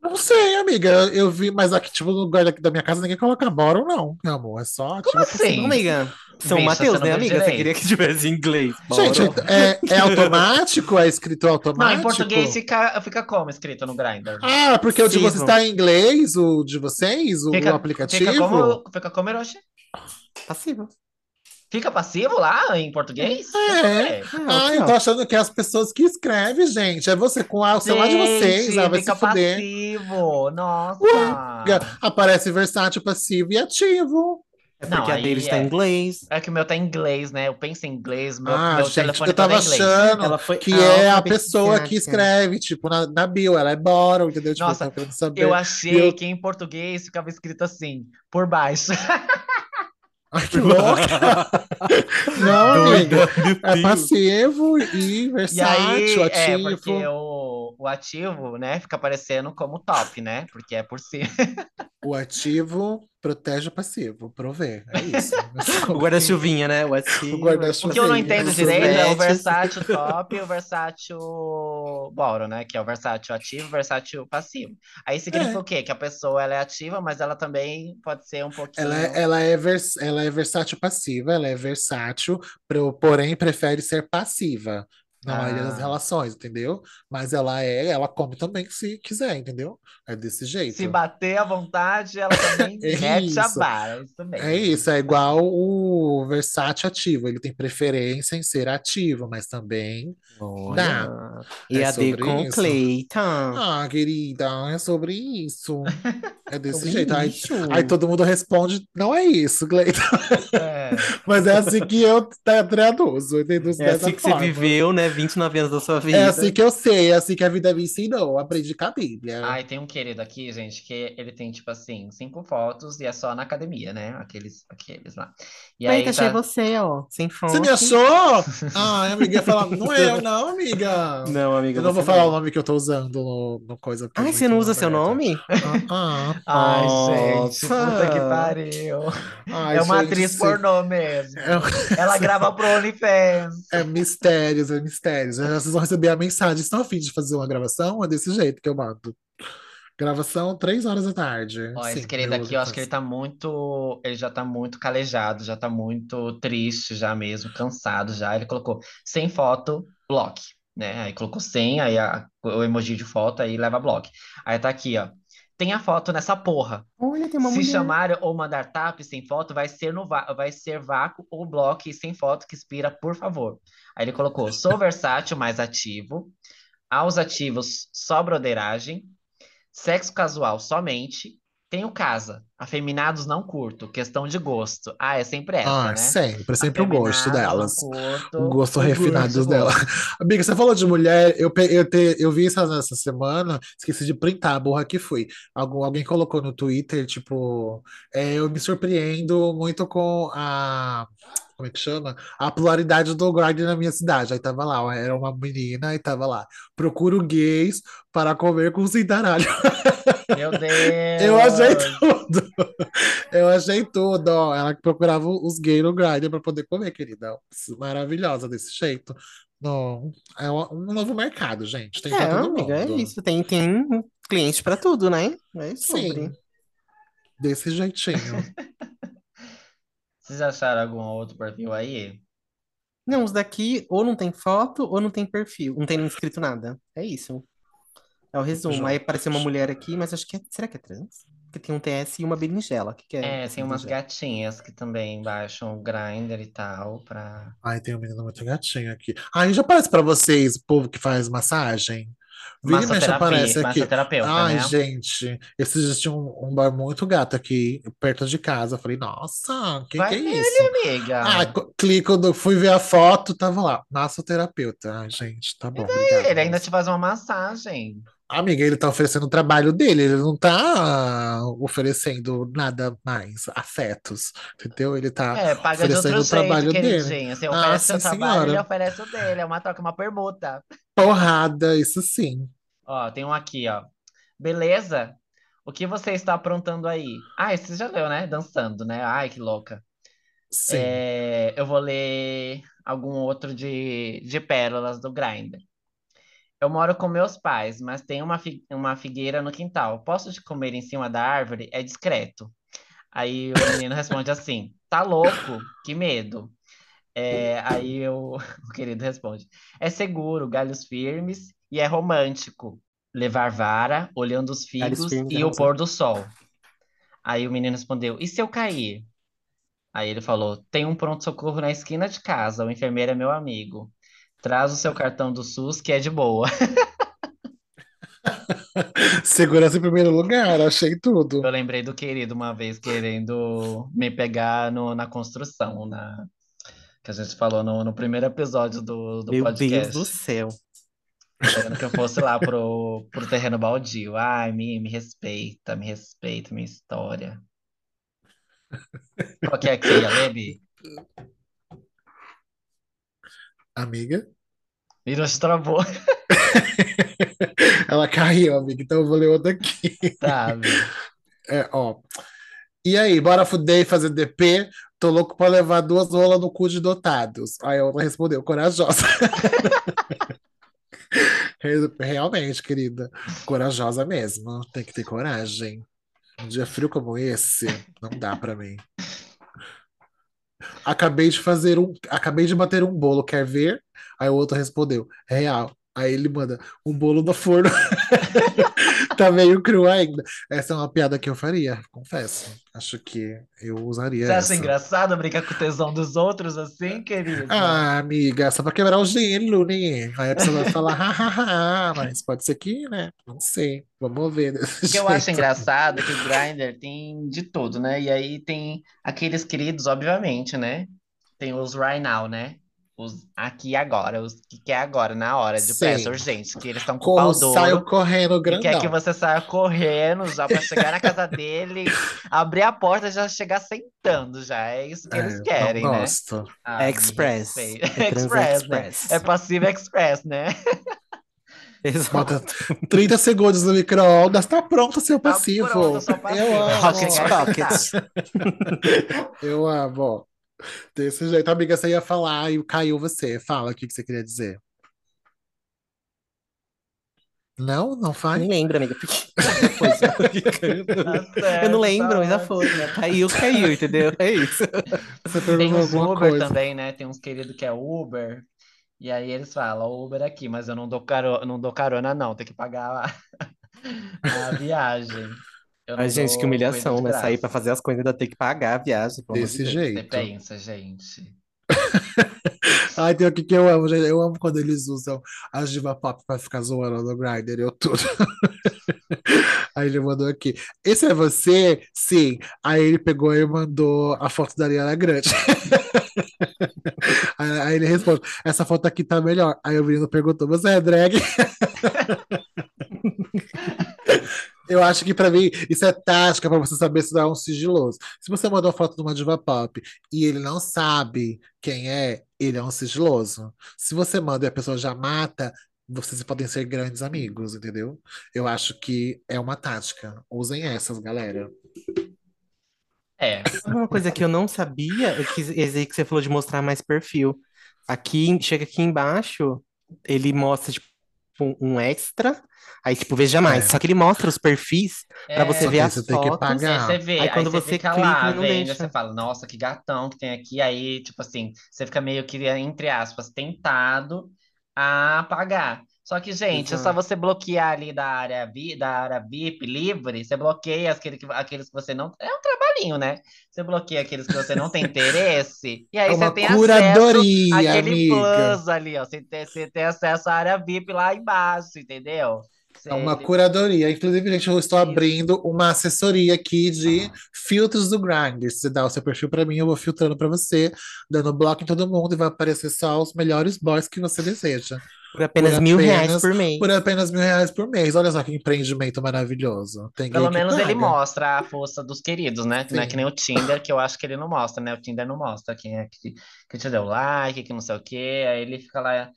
Não sei, amiga. Eu, eu vi, mas aqui, tipo, no lugar da minha casa, ninguém coloca bora não, meu amor. É só Como ativa assim? Não, amiga. São Bicha, Mateus, você não né, viu amiga? Você direito. queria que tivesse em inglês. Gente, é, é automático? É escrito Não, automático? em português fica, fica como escrito no Grindr? Ah, porque o de vocês está em inglês, o de vocês, o, Fica, aplicativo? fica como, fica como Hiroshi? Passivo. Fica passivo lá em português? É. Ver. Ah, eu tô achando que é as pessoas que escrevem, gente. É você com a- o celular de vocês. Gente, Ah, vai se fica fuder. passivo. Nossa. Aparece versátil, passivo e ativo. É Não, porque a aí deles tá é. em inglês. É que o meu tá em inglês, né? Eu penso em inglês, meu, Ah, meu gente, telefone eu tava é inglês. achando Ela foi que é a pessoa que escreve, tipo, na, na bio, ela é bottom, entendeu? Tipo, Nossa, eu. Eu achei Eu- que em português ficava escrito assim, por baixo. Ai, que louca! Não, amiga. É passivo e E aí, versátil, é, ativo. porque o, o ativo, né, fica aparecendo como top, né? Porque é por cima. O ativo protege o passivo, provê. É isso. O guarda-chuvinha, né? O ativo. O. O que eu não entendo direito é o versátil top e o versátil boro, né? Que é o versátil ativo e o versátil passivo. Aí significa É. o quê? Que a pessoa ela é ativa, mas ela também pode ser um pouquinho. Ela é, ela, é vers, ela é versátil passiva, ela é versátil, porém prefere ser passiva na maioria das Ah. relações, entendeu? Mas ela é, ela come também se quiser, entendeu? É desse jeito. Se bater à vontade, ela também É mete a isso. vara. Isso mesmo. É isso, é igual o versátil ativo. Ele tem preferência em ser ativo, mas também. Olha. E É a D com isso. Cleiton. Ah, querida, é sobre isso. É desse jeito. Aí, aí todo mundo responde: não é isso, Gleito. É. Mas é assim que eu traduzo, eu É assim que você forma. viveu, né? 29 anos da sua vida. É assim que eu sei, é assim que a vida me ensinou. Aprendi com a Bíblia. Ai, tem um querido aqui, gente, que ele tem, tipo assim, cinco fotos e é só na academia, né? Aqueles, aqueles lá. E aí Eita, achei tá... você, ó. Sem fonte. Você me achou? Ai, amiga, ia falar, não é eu, não, amiga. Não, amiga. Eu não vou falar o nome que eu tô usando no, no coisa. é Ai, você não usa seu nome? Ah, Ai, Nossa. gente, puta que pariu. ah. Ai, é uma gente, atriz sim. pornô mesmo. É, Ela grava pro OnlyFans. é mistérios, é mistérios. Vocês vão receber a mensagem. Estão a fim de fazer uma gravação? É desse jeito que eu mando. Gravação, três horas da tarde. Ó, esse Sim, querido aqui, eu acho que ele tá muito. Ele já tá muito calejado, já tá muito triste, já mesmo, cansado já. Ele colocou sem foto, bloque, né? Aí colocou sem, aí a- o emoji de foto, aí leva bloque. Aí tá aqui, ó. Tem a foto nessa porra. Olha, tem uma Se mulher. chamar ou mandar tap sem foto, vai ser no va- vai ser vácuo ou bloco sem foto que expira, por favor. Aí ele colocou: sou versátil, mais ativo. Aos ativos, só broderagem. Sexo casual somente. Tenho casa. Afeminados não curto. Questão de gosto. Ah, é sempre essa, Ah, né? sempre, sempre o gosto delas. curto. O gosto refinado dela. Amiga, você falou de mulher, eu, eu, te- eu vi isso nessa semana, esqueci de printar, a burra que fui. Algum, alguém colocou no Twitter, tipo, é, eu me surpreendo muito com a. Como é que chama? A pluralidade do Grindr na minha cidade. Aí tava lá, era uma menina e tava lá. Procuro gays para comer com cintaralho. Meu Eu achei Deus. tudo. Eu achei tudo, ó. Ela que procurava os gays no Grindr para poder comer, querida. Maravilhosa desse jeito. Não, é um novo mercado, gente. Tem É, pra todo amiga, é mundo. isso. Tem, tem cliente pra tudo, né? É Sim, desse jeitinho. Vocês acharam algum outro perfil aí? Não, os daqui ou não tem foto ou não tem perfil. Não tem escrito nada. É isso. É o resumo. Aí apareceu uma mulher aqui, mas acho que é. Será que é trans? Porque tem um TS e uma berinjela. O que que é É, tem umas berinjela? gatinhas que também baixam o Grindr e tal pra... Ai, tem um menino muito gatinho aqui. Ai, já aparece pra vocês, o povo que faz massagem? Vira e mexe aparece aqui. Ai, né? gente, esses dias tinha um, um bar muito gato aqui, perto de casa. Eu falei, nossa, quem que é nele, isso? amiga. Ah, co- clico, no- fui ver a foto, tava lá, massoterapeuta. Ai, gente, tá bom, Ele ainda te faz uma massagem. Amiga, ele tá oferecendo o trabalho dele, ele não tá oferecendo nada mais, afetos, entendeu? Ele tá É, paga de oferecendo outro o trabalho jeito, dele. queridinho. Você Ah, oferece seu sim, trabalho, ele senhora. oferece o dele. É uma troca, uma permuta. Porrada, isso sim. Ó, tem um aqui, ó. Beleza? O que você está aprontando aí? Ah, esse já leu, né? Dançando, né? Ai, que louca. Sim. É, eu vou ler algum outro de, de pérolas do Grindr. Eu moro com meus pais, mas tem uma, fi- uma figueira no quintal. Posso te comer em cima da árvore? É discreto. Aí o menino responde assim: Tá louco? Que medo. É, aí eu, o querido responde: É seguro, galhos firmes e é romântico. Levar vara, olhando os figos firmes, e eu o pôr do sol. Aí o menino respondeu: E se eu cair? Aí ele falou: Tem um pronto-socorro na esquina de casa, o enfermeiro é meu amigo. Traz o seu cartão do SUS que é de boa. Segurança em primeiro lugar, achei Eu tudo. lembrei do querido uma vez querendo me pegar no, na construção, na, que a gente falou no, no primeiro episódio do, do Meu Deus do podcast. céu. Querendo que eu fosse lá pro, pro terreno baldio. Ai, me, me respeita, me respeita, minha história. Qual que é que você ia ler, Bi? Amiga? Virou travou. Ela caiu, amiga, então eu vou ler outra aqui. Tá, Bi. É, ó. E aí, bora fuder e fazer DP? Tô louco pra levar duas rolas no cu de dotados. Aí ela respondeu, corajosa. Re- Realmente, querida, corajosa mesmo. Tem que ter coragem. Um dia frio como esse, não dá pra mim. Acabei de fazer um, acabei de bater um bolo, quer ver? Aí o outro respondeu, real. Aí ele manda um bolo no forno. Tá meio cru ainda. Essa é uma piada que eu faria, confesso. Acho que eu usaria Você acha essa. engraçado brincar com o tesão dos outros assim, querido? Ah, amiga, só pra quebrar o gelo, né? Aí a pessoa vai falar, hahaha, mas pode ser que, né? Não sei. Vamos ver O que eu acho engraçado é que o Grindr tem de tudo, né? E aí tem aqueles queridos, obviamente, né? Tem os right now, né? Os aqui e agora, os que quer agora, na hora, de pressa, urgente, que eles estão com o pau duro correndo e quer que grandão. você saia correndo já pra chegar na casa dele, abrir a porta e já chegar sentando já. É isso que É, eles não querem, né? gosto. Ah, Express. É Express, né? express. É passivo express, né? Exato. Bota 30 segundos no micro-ondas, tá pronto seu Tá passivo. pronto, só passivo. Eu É amo. Rocket Pockets. Eu amo. Desse jeito, amiga, você ia falar e caiu você. Fala o que que você queria dizer. Não? Não Nem faz? lembro, amiga. Porque depois. Tá Eu certo, não lembro, tá já ótimo. foi, né? Caiu, caiu, entendeu? É isso. Você Tem perguntou uns alguma Uber coisa. também, né? Tem uns queridos que é Uber. E aí eles falam, Uber aqui, mas eu não dou carona, não dou carona, não, tem que pagar lá. A viagem. Eu não Ai, gente, que humilhação, né? Sair pra fazer as coisas ainda ter que pagar a viagem, Desse Deus. Você jeito. pensa, gente. Ai, tem o que que eu amo, gente. Eu amo quando eles usam as diva pop pra ficar zoando no Grindr, eu tudo. Aí ele mandou aqui. Esse é você? Sim. Aí ele pegou e mandou a foto da Ariana Grande. Aí, aí ele responde: Essa foto aqui tá melhor. Aí o menino perguntou: Você é drag? Eu acho que pra mim isso é tática pra você saber se dá um sigiloso. Se você mandou a foto de uma diva pop e ele não sabe quem é, ele é um sigiloso. Se você manda e a pessoa já mata, vocês podem ser grandes amigos, entendeu? Eu acho que é uma tática. Usem essas, galera. É, Uma coisa que eu não sabia é que que você falou de mostrar mais perfil. Aqui, chega aqui embaixo, ele mostra, tipo, um extra, aí, tipo, veja mais. É. Só que ele mostra os perfis pra você é, ver as você tem que fotos. pagar. Aí você vê, Aí aí, quando você você fica clica, lá não vendo, deixa. você fala, nossa, que gatão que tem aqui. Aí, tipo assim, você fica meio que, entre aspas, tentado a pagar. Só que, gente, é só Exato. você bloquear ali da área, vi, da área VIP livre, você bloqueia aquele que, aqueles que você não. É um trabalhinho, né? Você bloqueia aqueles que você não tem interesse, e aí É você tem acesso curadoria, àquele amiga. plus ali, ó. Você tem, você tem acesso à área VIP lá embaixo, entendeu? É uma curadoria. Inclusive, gente, eu estou abrindo uma assessoria aqui de filtros do Grindr. Se você dá o seu perfil para mim, eu vou filtrando para você, dando bloco em todo mundo e vai aparecer só os melhores boys que você deseja. Por apenas mil reais por mês. por apenas mil reais por mês. Olha só que empreendimento maravilhoso. Tem Pelo menos ele paga. mostra a força dos queridos, né? Que não é que Sim. nem o Tinder, que eu acho que ele não mostra, né? O Tinder não mostra quem é que, que te deu like, que não sei o quê. Aí ele fica lá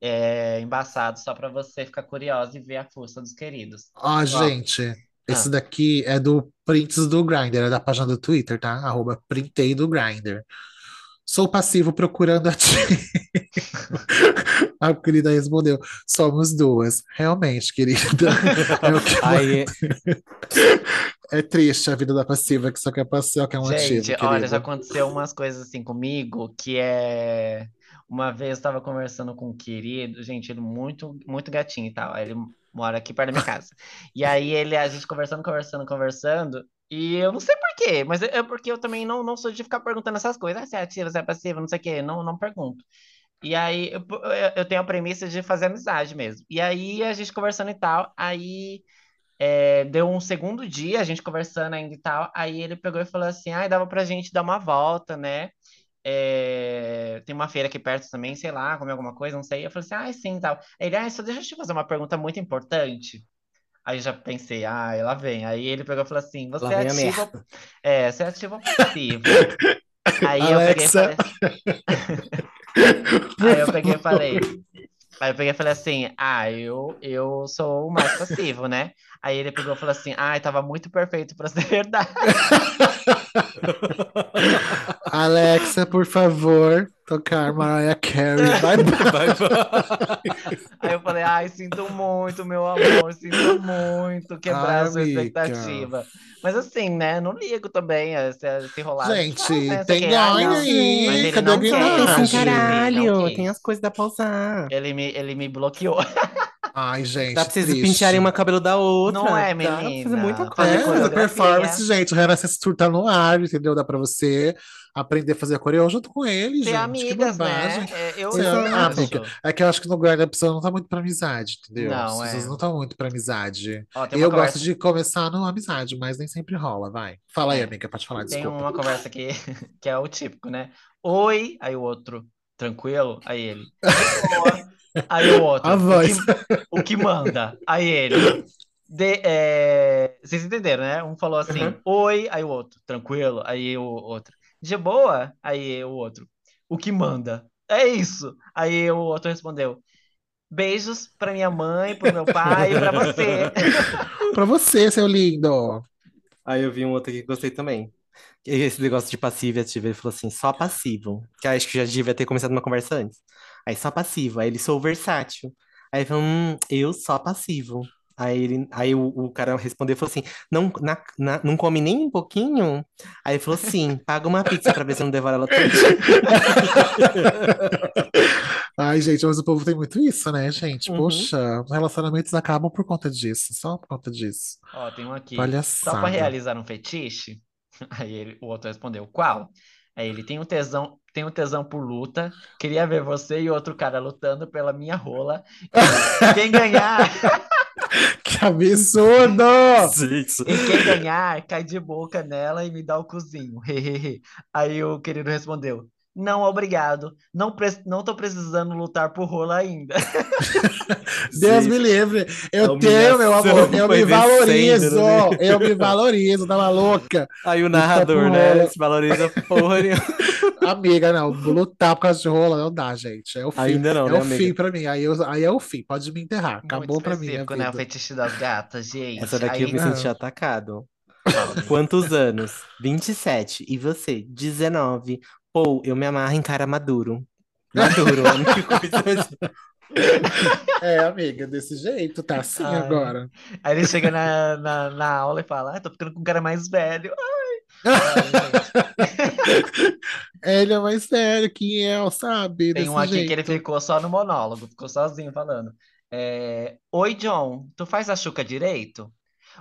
é, embaçado só pra você ficar curioso e ver a força dos queridos. Ó, Ó, gente, esse ah, daqui é do Prints do Grindr, é da página do Twitter, tá? Arroba printei do Grindr. Sou passivo procurando a ti. A querida respondeu: Somos duas. Realmente, querida. É, que é triste a vida da passiva, que só quer passear, que é um gente, ativo, olha, já aconteceu umas coisas assim comigo que é. Uma vez eu estava conversando com um querido, gente, ele muito, muito gatinho e tal. Ele mora aqui perto da minha casa. E aí ele, a gente conversando, conversando, conversando. E eu não sei por quê, mas é porque eu também não, não sou de ficar perguntando essas coisas. Ah, você é ativa, você é passiva, não sei o quê. Não, não pergunto. E aí eu, eu tenho a premissa de fazer amizade mesmo. E aí a gente conversando e tal, aí é, deu um segundo dia, a gente conversando ainda e tal, aí ele pegou e falou assim, ai, dava pra gente dar uma volta, né? É, tem uma feira aqui perto também, sei lá, comer alguma coisa, não sei. Eu falei assim, ai, sim, tal. Aí Ele, ai, só deixa eu te fazer uma pergunta muito importante. Aí já pensei, ah, lá vem. Aí ele pegou e falou assim, você é ativa, é, você é ativa ou passiva? Aí eu peguei e Alexa, falei, aí eu peguei e falei, Aí eu peguei e falei assim, ah, eu, eu sou o mais passivo, né? Aí ele pegou e falou assim, ai, tava muito perfeito pra ser verdade. Alexa, por favor, tocar Mariah Carey. Vai. Vai, vai. Aí eu falei, ai, sinto muito, meu amor, sinto muito quebrar Ai, a sua amiga. expectativa. Mas assim, né, não ligo também, eh, se, se rolar, a gente Gente, né, sei tem que, ganho não. Mas aí. ele Cadê a não quer, Tem sim, ele ganhagem? não caralho. Tem as coisas da pra usar. Ele me, ele me bloqueou. Ai, Dá gente, pra vocês triste. pentearem uma cabelo da outra. Não é, Dá pra fazer muita menina? coisa. É, fazer coreografia. performance, gente. O Renan Tour tá no ar, entendeu? Dá pra você aprender a fazer a coreo junto com ele, Ter gente. Que amigas, bobagem. né? É, eu, eu ah, é que eu acho que no lugar da pessoa não tá muito pra amizade, entendeu? As Não, pessoas é. não estão muito pra amizade. Ó, tem Eu gosto conversa. de começar numa amizade, mas nem sempre rola, vai. Fala aí, É, amiga, pode falar, tem desculpa. uma conversa que, que é o típico, né? Oi, aí o outro, tranquilo? Aí ele. Aí o A outro, o que, voz. o que manda? Aí ele, de, é, vocês entenderam, né? Um falou assim, Uhum. oi, aí o outro, tranquilo? Aí o outro, de boa? Aí o outro, o que manda? É isso. Aí o outro respondeu, beijos pra minha mãe, pro meu pai pra você. Pra você, seu lindo. Aí eu vi um outro aqui que gostei também. Esse negócio de passivo e ativo, ele falou assim, só passivo. Que acho que já devia ter começado uma conversa antes. Aí só passivo. Aí ele sou versátil. Aí ele falou, hum, eu só passivo. Aí, ele, aí o, o cara respondeu, falou assim, não, na- na- não come nem um pouquinho? Aí ele falou, sim, paga uma pizza pra ver se eu não devora ela toda. Ai, gente, mas o povo tem muito isso, né, gente? Uhum. Poxa, relacionamentos acabam por conta disso, só por conta disso. Ó, tem um aqui. Só Palhaçada. para realizar um fetiche? Aí ele, o outro respondeu, qual? Aí ele tem um tesão, tem um tesão por luta. Queria ver você e outro cara lutando pela minha rola. Quem ganhar, Que absurdo! Gente, e quem ganhar, cai de boca nela e me dá o cozinho. Aí o querido respondeu: Não, obrigado. Não, pre não tô precisando lutar por rola ainda. Deus gente. me livre. Eu A tenho, meu amor. Eu me valorizo. descendo, né? Eu me valorizo, tá maluca? Aí o narrador, né? Se valoriza porra nenhuma. Amiga, não. Lutar por causa de rola não dá, gente. É o fim. Ainda não, é né, o amiga? fim pra mim. Aí, eu- aí é o fim. Pode me enterrar. Acabou Muito pra mim específico, né? O vida. fetiche das gatas, gente. Essa daqui eu Aí, me Não. senti atacado. fala, amigo. Quantos anos? 27. E você? 19. Pô, eu me amarro em cara maduro. Maduro, a única coisa assim. É, amiga, desse jeito. Tá assim Ai. agora. Aí ele chega na, na, na aula e fala: ah, tô ficando com um cara mais velho. Ai. Ele é mais sério que eu, sabe? Tem um aqui que ele jeito. ficou só no monólogo, ficou sozinho falando. É, Oi, John, tu faz a chuca direito?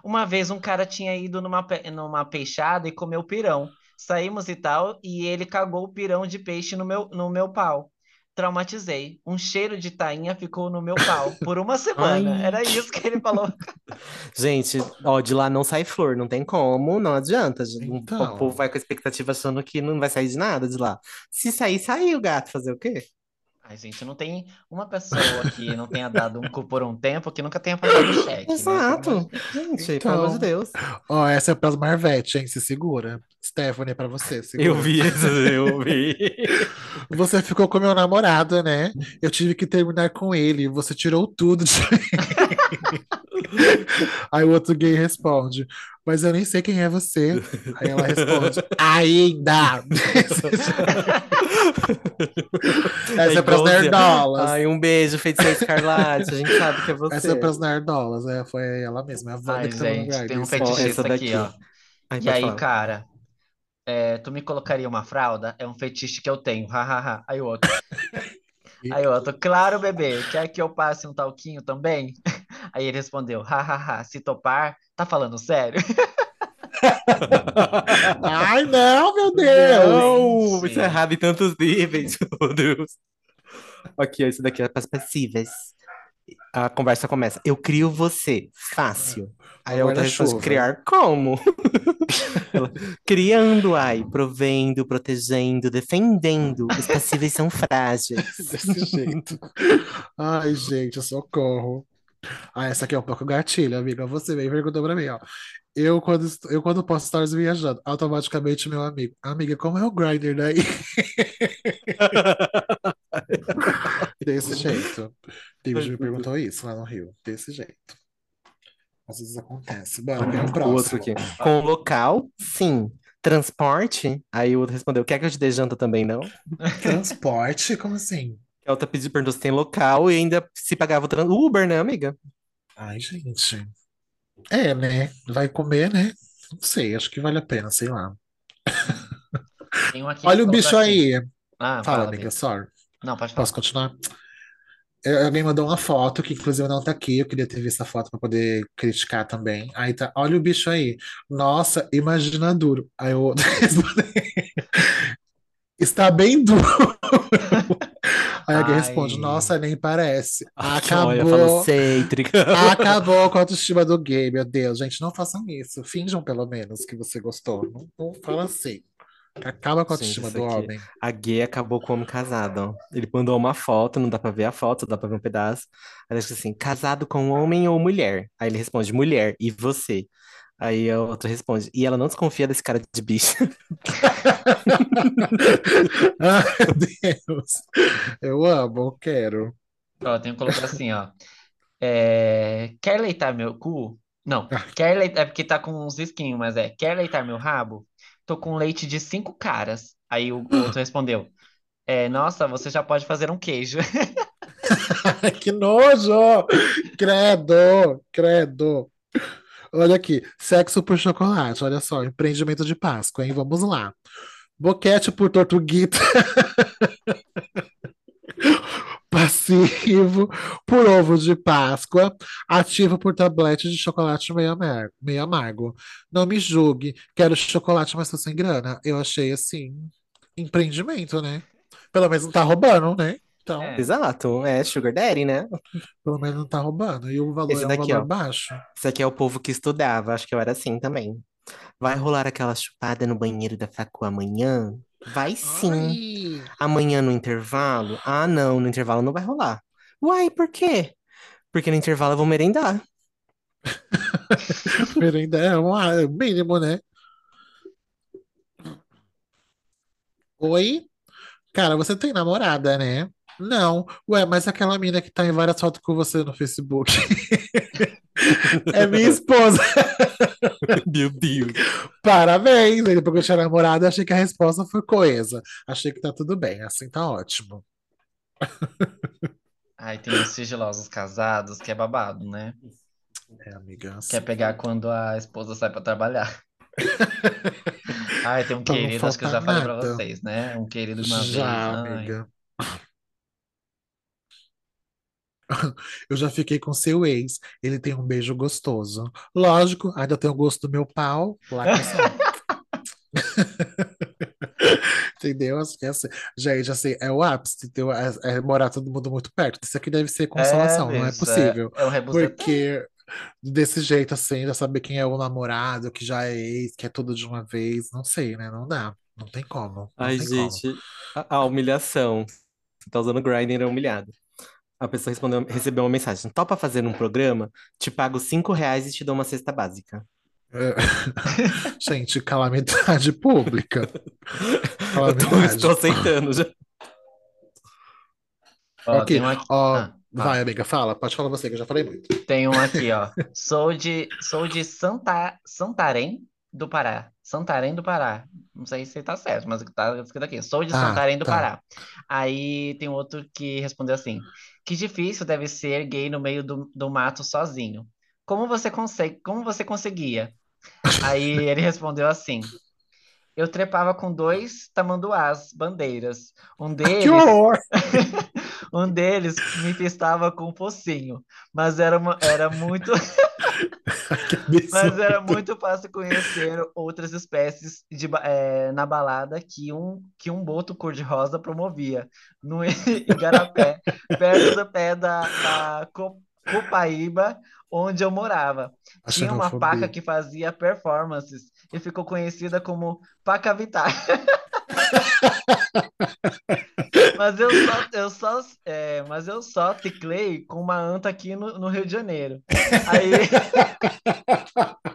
Uma vez um cara tinha ido numa, numa peixada e comeu pirão. Saímos e tal, e ele cagou o pirão de peixe no meu, no meu pau. Traumatizei. Um cheiro de tainha ficou no meu pau por uma semana. Ai. Era isso que ele falou. Gente, ó, de lá não sai flor, não tem como, não adianta. O Então. povo vai com a expectativa achando que não vai sair de nada de lá. Se sair, saiu, gato, fazer o quê? Ai, gente, não tem uma pessoa que não tenha dado um cu por um tempo que nunca tenha pagado o cheque, né? Exato. Gente, pelo amor de Então. Deus. Ó, essa é pras Marvete, hein? Se segura. Stephanie, é pra você. Segura. Eu vi isso, eu vi. Você ficou com meu namorado, né? Eu tive que terminar com ele. Você tirou tudo de mim. Aí o outro gay responde: Mas eu nem sei quem é você. Aí ela responde: Ainda! Essa é pras igualzinho. nerdolas. Ai, um beijo, feiticeira Escarlate. A gente sabe que é você. Essa é pras nerdolas. É, foi ela mesma, a Wanda Ai, que no gente, lugar tem um fetichista aqui, ó. Ai, E aí, falar. cara, é, tu me colocaria uma fralda? É um fetiche que eu tenho, hahaha. Aí o outro. Aí o outro, claro, bebê, quer que eu passe um talquinho também? Aí ele respondeu, hahaha, se topar, tá falando sério? Ai, não, meu Deus! Não, Gente. isso é errado em tantos níveis, meu Deus. Aqui, ó, isso daqui é para as passivas. A conversa começa. Eu crio você. Fácil. Aí a outra responde, Guarda-chuva. criar como? Ela, Criando, ai, provendo, protegendo, defendendo. Os passíveis são frágeis. Desse jeito. Ai, gente, socorro. Ah, essa aqui é um pouco gatilho, amiga. Você bem perguntou pra mim, ó. Eu, quando, eu, quando posto stories viajando, automaticamente meu amigo. Amiga, como é o grinder daí? Desse jeito. David me perguntou isso lá no Rio. Desse jeito. Às vezes acontece. Bora, quem é o O outro próximo? aqui. Com local, sim. Transporte? Aí o outro respondeu: Quer que eu te dê janta também, não? Transporte? Como assim? A outra pediu, perguntou se tem local e ainda se pagava o Uber, né, amiga? Ai, gente. É, né? Vai comer, né? Não sei, acho que vale a pena, sei lá. Um aqui Olha o bicho assim. aí. Ah, Fala, fala, amiga, amigo. sorry. Não, pode falar. Posso continuar? É, Alguém mandou uma foto, que inclusive não tá aqui. Eu queria ter visto a foto para poder criticar também. Aí tá, olha o bicho aí. Nossa, imagina duro. Aí eu Está bem duro. Aí alguém Ai. responde: Nossa, nem parece. Olha, Acabou. cêntrica. Acabou com a autoestima do gay, meu Deus. Gente, não façam isso. Finjam pelo menos que você gostou. Não, não fala assim. Acaba com a autoestima do homem. A gay acabou com o homem casado. Ele mandou uma foto, não dá pra ver a foto, dá pra ver um pedaço. Aí ele diz assim, casado com homem ou mulher? Aí ele responde, mulher, e você? Aí a outra responde, e ela não desconfia desse cara de bicho. Meu Deus. Eu amo, quero. Ó, tem que colocar assim, ó. É, Quer leitar meu cu? Não, Ah. quer leitar, é porque tá com uns risquinhos, mas é, quer leitar meu rabo? Tô com leite de cinco caras. Aí o, outro respondeu, é, nossa, você já pode fazer um queijo. Que nojo! Credo, credo. Olha aqui, sexo por chocolate. Olha só, empreendimento de Páscoa, hein? Vamos lá. Boquete por tortuguita. passivo por ovo de Páscoa, ativo por tablete de chocolate meio amargo, meio amargo. Não me julgue, quero chocolate, mas tô sem grana. Eu achei assim, empreendimento, né? Pelo menos não tá roubando, né? Então, É. Exato, é Sugar Daddy, né? pelo menos não tá roubando. E o valor Esse é um daqui, valor ó. baixo. Isso aqui é o povo que estudava, acho que eu era assim também. Vai rolar aquela chupada no banheiro da facu amanhã? Vai sim. Ai, Amanhã no intervalo? Ah, não, no intervalo não vai rolar. Uai, por quê? Porque no intervalo eu vou merendar. merenda é um é mínimo, né? Oi? Cara, você tem namorada, né? Não. Ué, mas aquela mina que tá em várias fotos com você no Facebook é minha esposa. Meu Deus. Parabéns! Aí Depois que eu tinha namorado, achei que a resposta foi coesa. Achei que tá tudo bem, assim tá ótimo. Ai, tem os sigilosos casados que é babado, né? É, amiga. assim, Quer pegar quando a esposa sai pra trabalhar. Ai, tem um Pra não querido, acho que eu já falei pra nada. vocês, né? Um querido de uma vez. Já, Ai, amiga. Eu já fiquei com seu ex. Ele tem um beijo gostoso. Lógico, ainda tem o gosto do meu pau. Lacração. Entendeu? Acho que é assim. Gente, assim, é o ápice. entendeu? É, é morar todo mundo muito perto. Isso aqui deve ser consolação, não é possível. É, é um. Porque desse jeito, assim, já saber quem é o namorado, que já é ex, que é tudo de uma vez, não sei, né? Não dá. Não tem como. Não Ai, tem como. gente, a, a humilhação. Você tá usando o Grindr, é humilhado. A pessoa respondeu, recebeu uma mensagem. Topa fazer um programa? Te pago cinco reais e te dou uma cesta básica. É. Gente, calamidade pública. Eu tô, Calamidade. estou aceitando já. Ó, um aqui, ó, ah, vai, amiga, fala. Pode falar você, que eu já falei muito. tem um aqui, ó. Sou de, sou de Santa, Santarém do Pará. Santarém do Pará. Não sei se tá certo, mas tá escrito aqui. Sou de Ah, Santarém do tá. Pará. Aí tem outro que respondeu assim: Que difícil deve ser gay no meio do, do mato sozinho. Como você consegue, como você conseguia? Aí ele respondeu assim: Eu trepava com dois tamanduás, bandeiras. Um Que deles horror! Um deles me pistava com um focinho, mas era, uma- era muito, Que mas era muito fácil conhecer outras espécies de, eh, na balada que um, que um boto cor-de-rosa promovia, no Igarapé, perto do pé da, da Co- Copaíba, onde eu morava. A Tinha uma paca que fazia performances e ficou conhecida como Paca Vittar. Mas eu só, eu só, é, mas eu só teclei com uma anta aqui no, no Rio de Janeiro. Aí,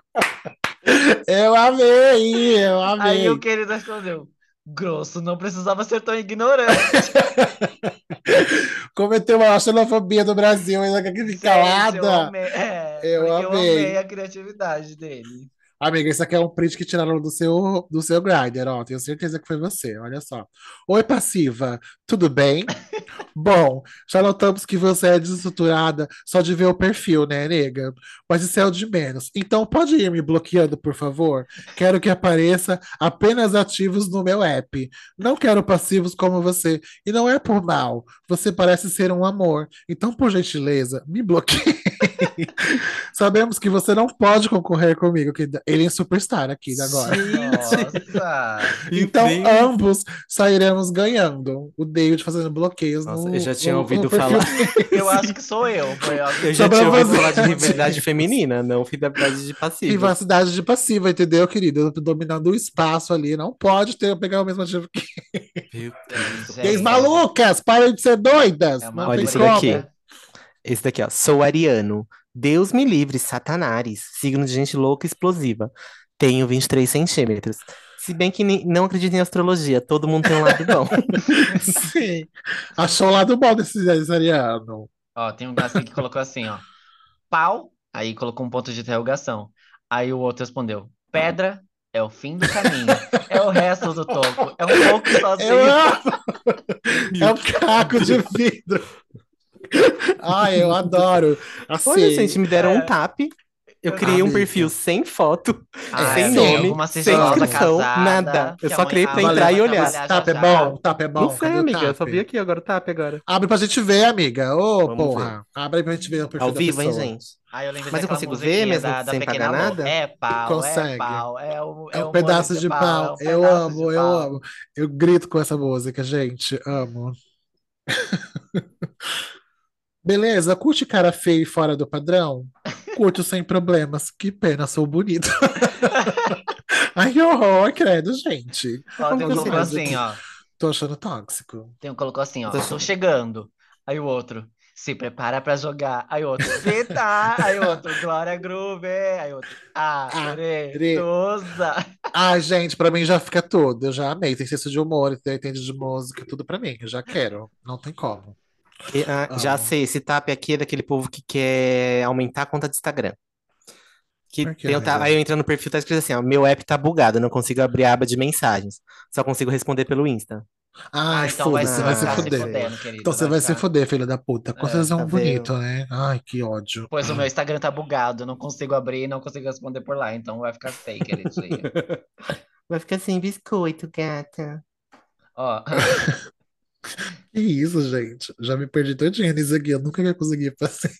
Eu amei, eu aí amei. o querido respondeu: Grosso, não precisava ser tão ignorante. Cometeu uma xenofobia do Brasil, ainda que fique Gente, eu calada. amei, é, Eu porque eu amei. amei a criatividade dele. Amiga, isso aqui é um print que tiraram do seu, do seu Grindr, ó. Tenho certeza que foi você, olha só. Oi, passiva, tudo bem? Bom, já notamos que você é desestruturada só de ver o perfil, né, nega? Mas isso é o de menos. Então pode ir me bloqueando, por favor? Quero que apareça apenas ativos no meu app. Não quero passivos como você. E não é por mal. Você parece ser um amor. Então, por gentileza, me bloqueie. Sabemos que você não pode concorrer comigo, que ele é superstar aqui agora. Nossa! Então, Deus. ambos sairemos ganhando. O David fazendo bloqueios Nossa, no, eu já tinha no- ouvido no falar. Eu acho que sou eu. Eu já Só tinha ouvido você. falar de rivalidade feminina, não rivalidade de passiva. Privacidade de passiva, entendeu, querido? Eu tô dominando o espaço ali. Não pode ter pegar o mesmo ativo que Meu Gente, gays malucas. Parem de ser doidas. É uma Olha como. daqui. Esse daqui, ó. Sou ariano. Deus me livre, satanares. Signo de gente louca e explosiva. Tenho 23 centímetros. Se bem que não acredito em astrologia, todo mundo tem um lado bom. Sim. Achou o lado bom desse ariano. Ó, tem um assim que colocou assim, ó. Pau, aí colocou um ponto de interrogação. Aí o outro respondeu: Pedra é o fim do caminho. É o resto do topo. É um pouco sozinho. Eu amo. É um caco de vidro. Ai, eu adoro. Olha, Assim, gente, me deram É. um tap. Eu criei um Amiga. perfil sem foto, Ah, sem sim. nome, sem inscrição, casada, nada. Eu que só criei pra entrar e olhar. Tap é bom? Tap é bom? Não sei, Cadê o amiga. Eu tap? só vi aqui agora, tá, agora. Abre pra gente ver, amiga. Ô, Vamos porra. Abre aí pra gente ver o perfil Ao da vivo, hein, pessoa. gente? Ah, eu lembro Mas eu consigo ver mesmo da, da sem Pequena pagar Lô. nada? É pau, Consegue. é pau, é o, É um o pedaço de pau. é um Eu amo, eu pau. amo. Eu grito com essa música, gente. Amo. Beleza, curte cara feio e fora do padrão? Curto sem problemas. Que pena, sou bonito. Ai, que horror, credo, gente. Ó, tem um colocou assim? ó. Tô achando tóxico. Tem um colocou assim, ó. Tô Tô chegando. Aí o outro. Se prepara pra jogar. Aí o outro. Vita. Aí o outro. Glória Groove. Aí o outro. Aretosa. Ai, gente, pra mim já fica tudo. Eu já amei. Tem senso de humor, tem- entende de música, tudo pra mim. Eu já quero. Não tem como. E, ah, já sei, esse tap aqui é daquele povo que quer aumentar a conta de Instagram. Que Por ta- amiga? aí eu entro no perfil, tá escrito assim, ó, meu app tá bugado, eu não consigo abrir a aba de mensagens. Só consigo responder pelo Insta. Ai, Ah, então se- vai se fuder. fudendo, querido. Então você vai se fuder, filho da puta. Quando É, vocês é tá um bonito, né? Ai, que ódio. Pois o meu Instagram tá bugado. eu Não consigo abrir, não consigo responder por lá. Então vai ficar feio, queridinho. Vai ficar sem biscoito, gata. Ó. Que isso, gente? Já me perdi todinho nisso aqui. Eu nunca ia conseguir fazer.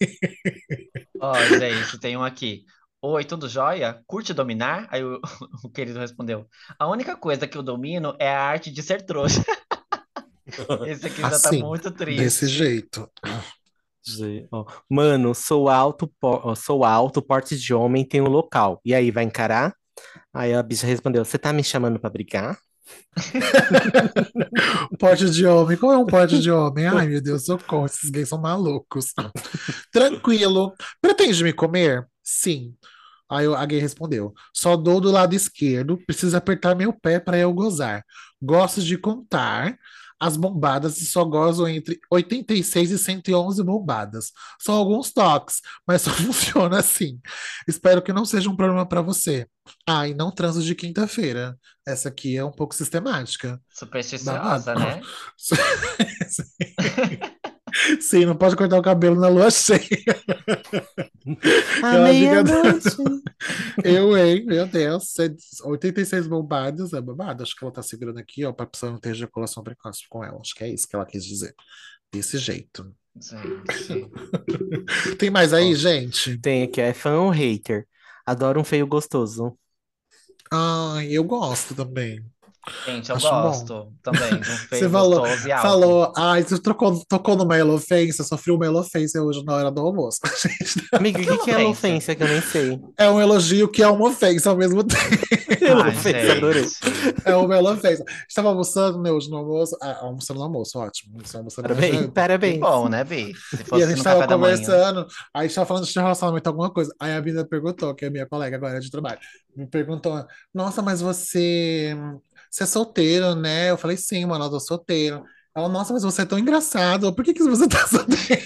Ó, gente, tem um aqui. Oi, tudo jóia? Curte dominar? Aí o, o querido respondeu: A única coisa que eu domino é a arte de ser trouxa. Esse aqui já tá Assim, muito triste. Desse jeito. Mano, sou alto, sou alto, porte de homem, tenho local. E aí, vai encarar? Aí a bicha respondeu: Você tá me chamando pra brigar? Porte de homem. Qual é um porte de homem? Ai, meu Deus, socorro. Esses gays são malucos. Tranquilo. Pretende me comer? Sim. Aí a gay respondeu: Só dou do lado esquerdo, precisa apertar meu pé para eu gozar. Gosto de contar as bombadas e só gozo entre 86 e 111 bombadas. São alguns toques, mas só funciona assim. Espero que não seja um problema para você. Ah, e não transo de quinta-feira. Essa aqui é um pouco sistemática. Supersticiosa, né? Sim, não pode cortar o cabelo na lua cheia. Fica- meia-noite. Eu, hein? Meu Deus. 86 bombadas é babado. Acho que ela tá segurando aqui, ó, pra pessoa não ter ejaculação precoce com ela. Acho que é isso que ela quis dizer. Desse jeito. Tem mais aí, gente? Tem aqui, é fã ou hater? Adoro um feio gostoso. Ai, eu gosto também. Gente, eu Acho bom. gosto também de um Você falou, e falou, ai, você trocou, tocou numa elofência, sofri uma elofência hoje na hora do almoço. Amiga, o que, que é ofensa que eu nem sei? É um elogio que é uma ofensa ao mesmo tempo. Ai, Ofensa, adorei. É uma elofência. Estava almoçando, né, hoje no almoço. Ah, almoçando no almoço, ótimo. Estava almoçando Parabéns. Que parabéns. bom, né, Bi? Se E a gente no tava café da manhã. conversando, aí a gente tava falando de relacionamento, alguma coisa. Aí a Bina perguntou, que é minha colega agora de trabalho, me perguntou: Nossa, mas você, você é solteiro, né? Eu falei: Sim, mano, eu tô solteiro. Ela, nossa, mas você é tão engraçado, por que que você tá solteiro?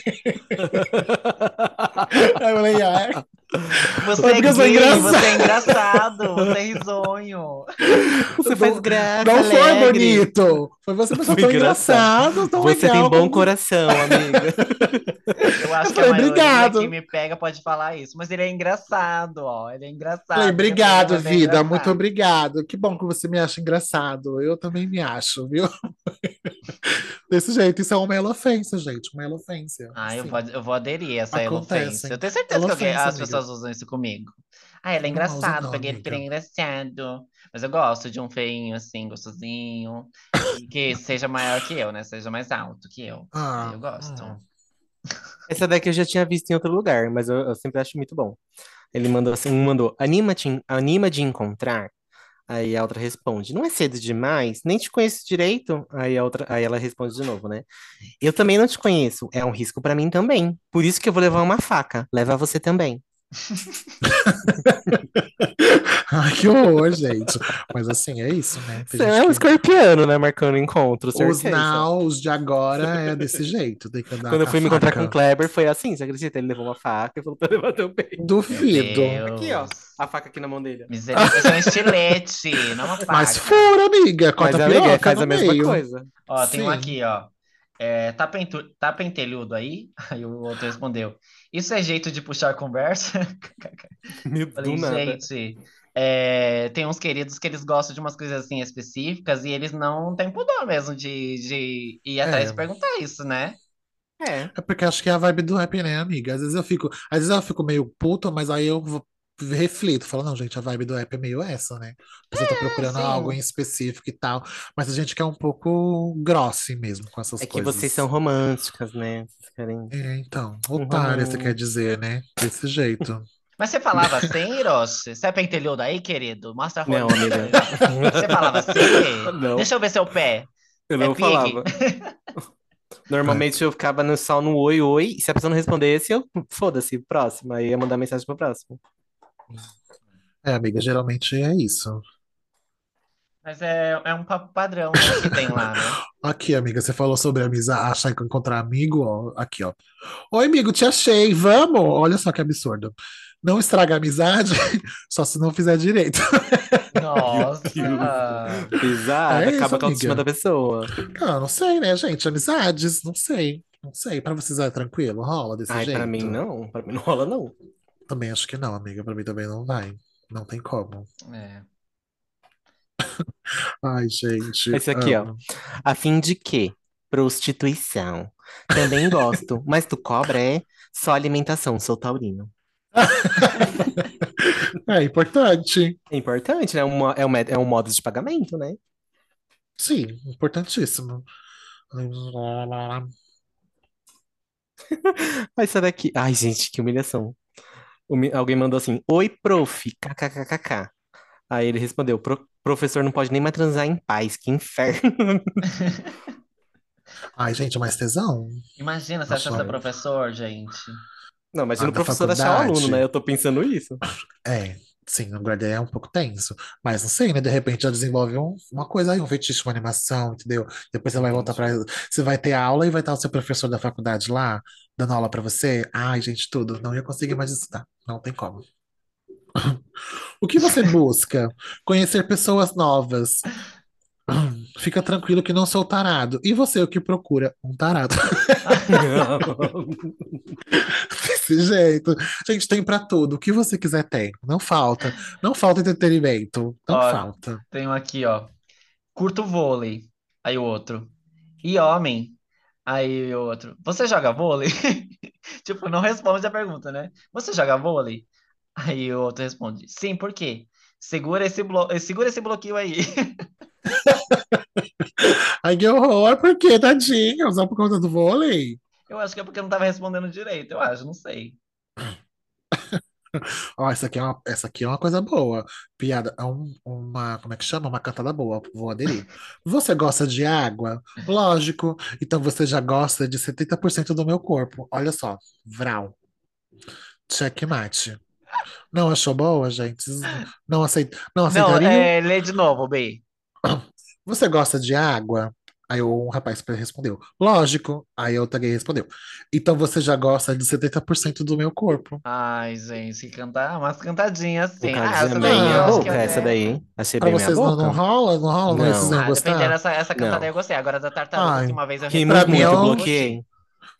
Aí eu falei: Ah, Você Foi é eu sou gay, engraçado. você é engraçado, você é risonho. Você faz graça, não foi alegre. bonito. Foi você, mas Foi tão engraçado. engraçado, tão Você legal. tem bom como- coração, amiga. Eu acho Eu que a falei, maioria obrigado. que me pega pode falar isso, mas ele é engraçado, ó. Ele é engraçado. Falei, Ele obrigado, é vida, engraçado. muito obrigado. Que bom que você me acha engraçado. Eu também me acho, viu? Desse jeito, isso é uma elofência, gente, uma elofência. Ah, eu Sim. vou, eu vou aderir a essa Acontece. elofência. Eu tenho certeza que alguém- as amiga. Pessoas usam isso comigo. Ah, ele é engraçado, não, peguei ele amiga. engraçado. Mas eu gosto de um feinho, assim, gostosinho. Que seja maior que eu, né? Seja mais alto que eu. Ah, eu gosto. hum. Essa daqui eu já tinha visto em outro lugar, mas eu, eu sempre acho muito bom. Ele mandou assim, um mandou, anima, te, anima de encontrar? Aí a outra responde, não é cedo demais? Nem te conheço direito. Aí a outra, aí ela responde de novo, né? Eu também não te conheço, é um risco pra mim também. Por isso que eu vou levar uma faca. Leva você também. Ai, que horror, gente. Mas assim, é isso, né? Tem Você é um que- escorpiano, né? Marcando encontro, Os os de agora é desse jeito. Tem que andar Quando eu fui me encontrar com faca. o Kleber, foi assim, você acredita? Ele levou uma faca e falou pra levar também. Duvido. Meu Aqui, ó. A faca aqui na mão dele. Misericórdia, é um estilete, não uma faca. Mas fura, amiga. Mas Corta a amiga, faz a mesma meio. coisa. Ó, tem um Sim. aqui, ó. É, tá, pentu... tá pentelhudo aí? Aí o outro respondeu. Isso é jeito de puxar conversa? Meu, Falei, do nada. gente, é, tem uns queridos que eles gostam de umas coisas assim específicas e eles não têm pudor mesmo de, de ir atrás É. e perguntar isso, né? É. É porque acho que é a vibe do rap, né, amiga? Às vezes eu fico, às vezes eu fico meio puto, mas aí eu vou- reflito, falo, não, gente, a vibe do rap é meio essa, né? Você tá procurando sim. algo em específico e tal, mas a gente quer um pouco grosse mesmo com essas É que coisas. vocês são românticas, né? Vocês querem. É, então, otária, você romance. quer dizer, né? Desse jeito. Mas você falava assim, Hiroshi? Você é pentelhudo aí, querido? Mostra a Não, foto. amiga. Você falava assim? Não. Deixa eu ver seu pé. Eu É não pig? falava. Normalmente eu ficava no sal no oi, oi. E se a pessoa não respondesse, eu foda-se, próximo. Aí ia mandar mensagem pro próximo. É, amiga, geralmente é isso. Mas é, é um papo padrão né, que tem lá, né? Aqui, amiga, você falou sobre amizade, achar que encontrar amigo, ó. Aqui, ó. Oi, amigo, te achei, vamos? Olha só que absurdo. Não estraga a amizade, só se não fizer direito. Nossa. Pesado, É isso, acaba com a autoestima amiga. da pessoa. Ah, não sei, né, gente? Amizades, não sei. Não sei. Pra vocês é tranquilo? Rola desse Ai, jeito? pra mim não. Pra mim não rola, não. Também acho que não, amiga. Pra mim também não vai. Não tem como. É. Ai, gente. Esse aqui, ó. amo. A fim de quê? Prostituição. Também gosto. Mas tu cobra é só alimentação, sou taurino. É importante. É importante, né? Uma- é, um, mé- é um modo de pagamento, né? Sim, importantíssimo. Mas sai daqui. Ai, gente, que humilhação. Alguém mandou assim: Oi, prof. KKKKK. Aí ele respondeu: "Pro- Professor não pode nem mais transar em paz, que inferno. Ai, gente, mais tesão? Imagina se achasse professor, gente. Não, imagina Ah, o da professor achar o aluno, né? Eu tô pensando isso. É, sim, no guarda é um pouco tenso. Mas não sei, né? De repente já desenvolve um- uma coisa aí, um fetiche, uma animação, entendeu? Depois você vai voltar pra. Você vai ter aula e vai estar o seu professor da faculdade lá, dando aula pra você. Ai, gente, tudo. Não ia conseguir mais estudar. Não tem como. O que você busca? Conhecer pessoas novas. Fica tranquilo que não sou tarado. E você, o que procura? Um tarado. Desse jeito. Gente, tem pra tudo. O que você quiser tem. Não falta. Não falta entretenimento. Não Ó, falta. Tem um aqui, ó. Curto vôlei. Aí o outro. E homem? Aí o outro. Você joga vôlei? Tipo, não responde a pergunta, né? Você joga vôlei? Aí o outro responde. Sim, por quê? Segura esse, blo... Segura esse bloqueio aí. Ai, que horror. Por quê, tadinha? Só por conta do vôlei? Eu acho que é porque eu não tava respondendo direito. Eu acho, não sei. Ó, essa aqui é uma, essa aqui é uma coisa boa. Piada, é um- uma, como é que chama? Uma cantada boa. Vou aderir. Você gosta de água? Lógico. Então você já gosta de 70% do meu corpo. Olha só. Vral. Checkmate. Não achou boa, gente? Não aceita, não Não, aceitariam? é, lê de novo, B. Você gosta de água? Aí um rapaz respondeu, lógico. Aí outra gay respondeu, então você já gosta de 70% do meu corpo. Ai, gente, cantar umas cantadinhas assim. Ah, essa bem daí eu acho que essa daí. hein? Achei Pra bem vocês não, não boca. rola? Não rola? Não. Vocês Ah, dependendo gostar? dessa essa cantada Não. eu gostei. Agora da tartaruga, Ai, que uma vez eu Pra mim, muito, eu- bloqueei.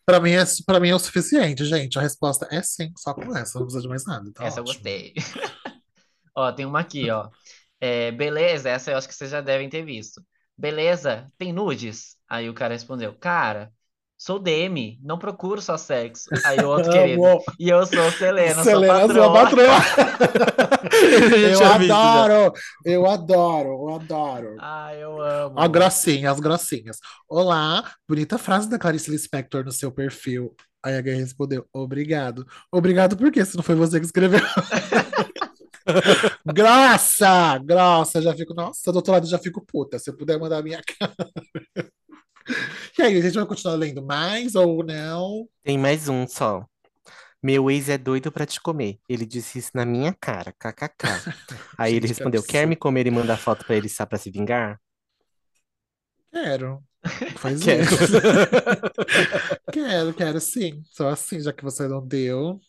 Pra mim, é, pra mim é o suficiente, gente. A resposta é sim, só com essa. Não precisa de mais nada. Tá Essa eu ótimo. gostei. Ó, tem uma aqui, ó. É, beleza, essa eu acho que vocês já devem ter visto. Beleza, tem nudes? Aí o cara respondeu, cara, sou DM, não procuro só sexo. Aí o outro querido, Amo. e eu sou Selena, sou Selena, sua patroa. patroa. Eu tinha visto já. adoro, eu adoro, eu adoro. Ai, eu amo. Ó, grossinha, as grossinhas. Olá, bonita frase da Clarice Lispector no seu perfil. Aí a gay respondeu, obrigado. Obrigado por quê? Se não foi você que escreveu. Grossa, grossa, já fico, nossa, doutorado já fico puta. Se eu puder mandar a minha cara. E aí, a gente vai continuar lendo mais ou não? Tem mais um só. Meu ex é doido pra te comer. Ele disse isso na minha cara, kkk. Aí ele Gente, que respondeu: Quer me comer e mandar foto pra ele só pra se vingar? Quero. Faz Quero. isso. Quero, quero sim. Só assim, já que você não deu.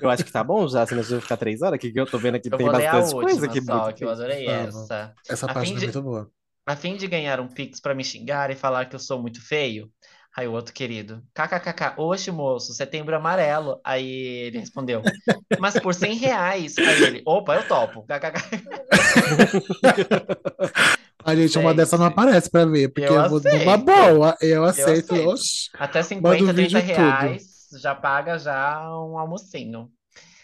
Eu acho que tá bom já, senão a gente vai ficar três horas. Que que eu tô vendo aqui Eu tem bastante coisa aqui. só, que eu adorei Vamos. essa. Essa A página é de- muito boa. A fim de ganhar um Pix pra me xingar e falar que eu sou muito feio, Aí o outro querido, kkkk, oxe, moço, setembro amarelo. Aí ele respondeu, mas por 100 reais. Aí ele, opa, eu topo. kkk. A gente, uma dessa não aparece pra ver, porque eu eu vou numa aceito. boa. Eu Eu aceito. aceito. Oxi, Até manda 50, o 30 vídeo tudo. Já paga já um almocinho.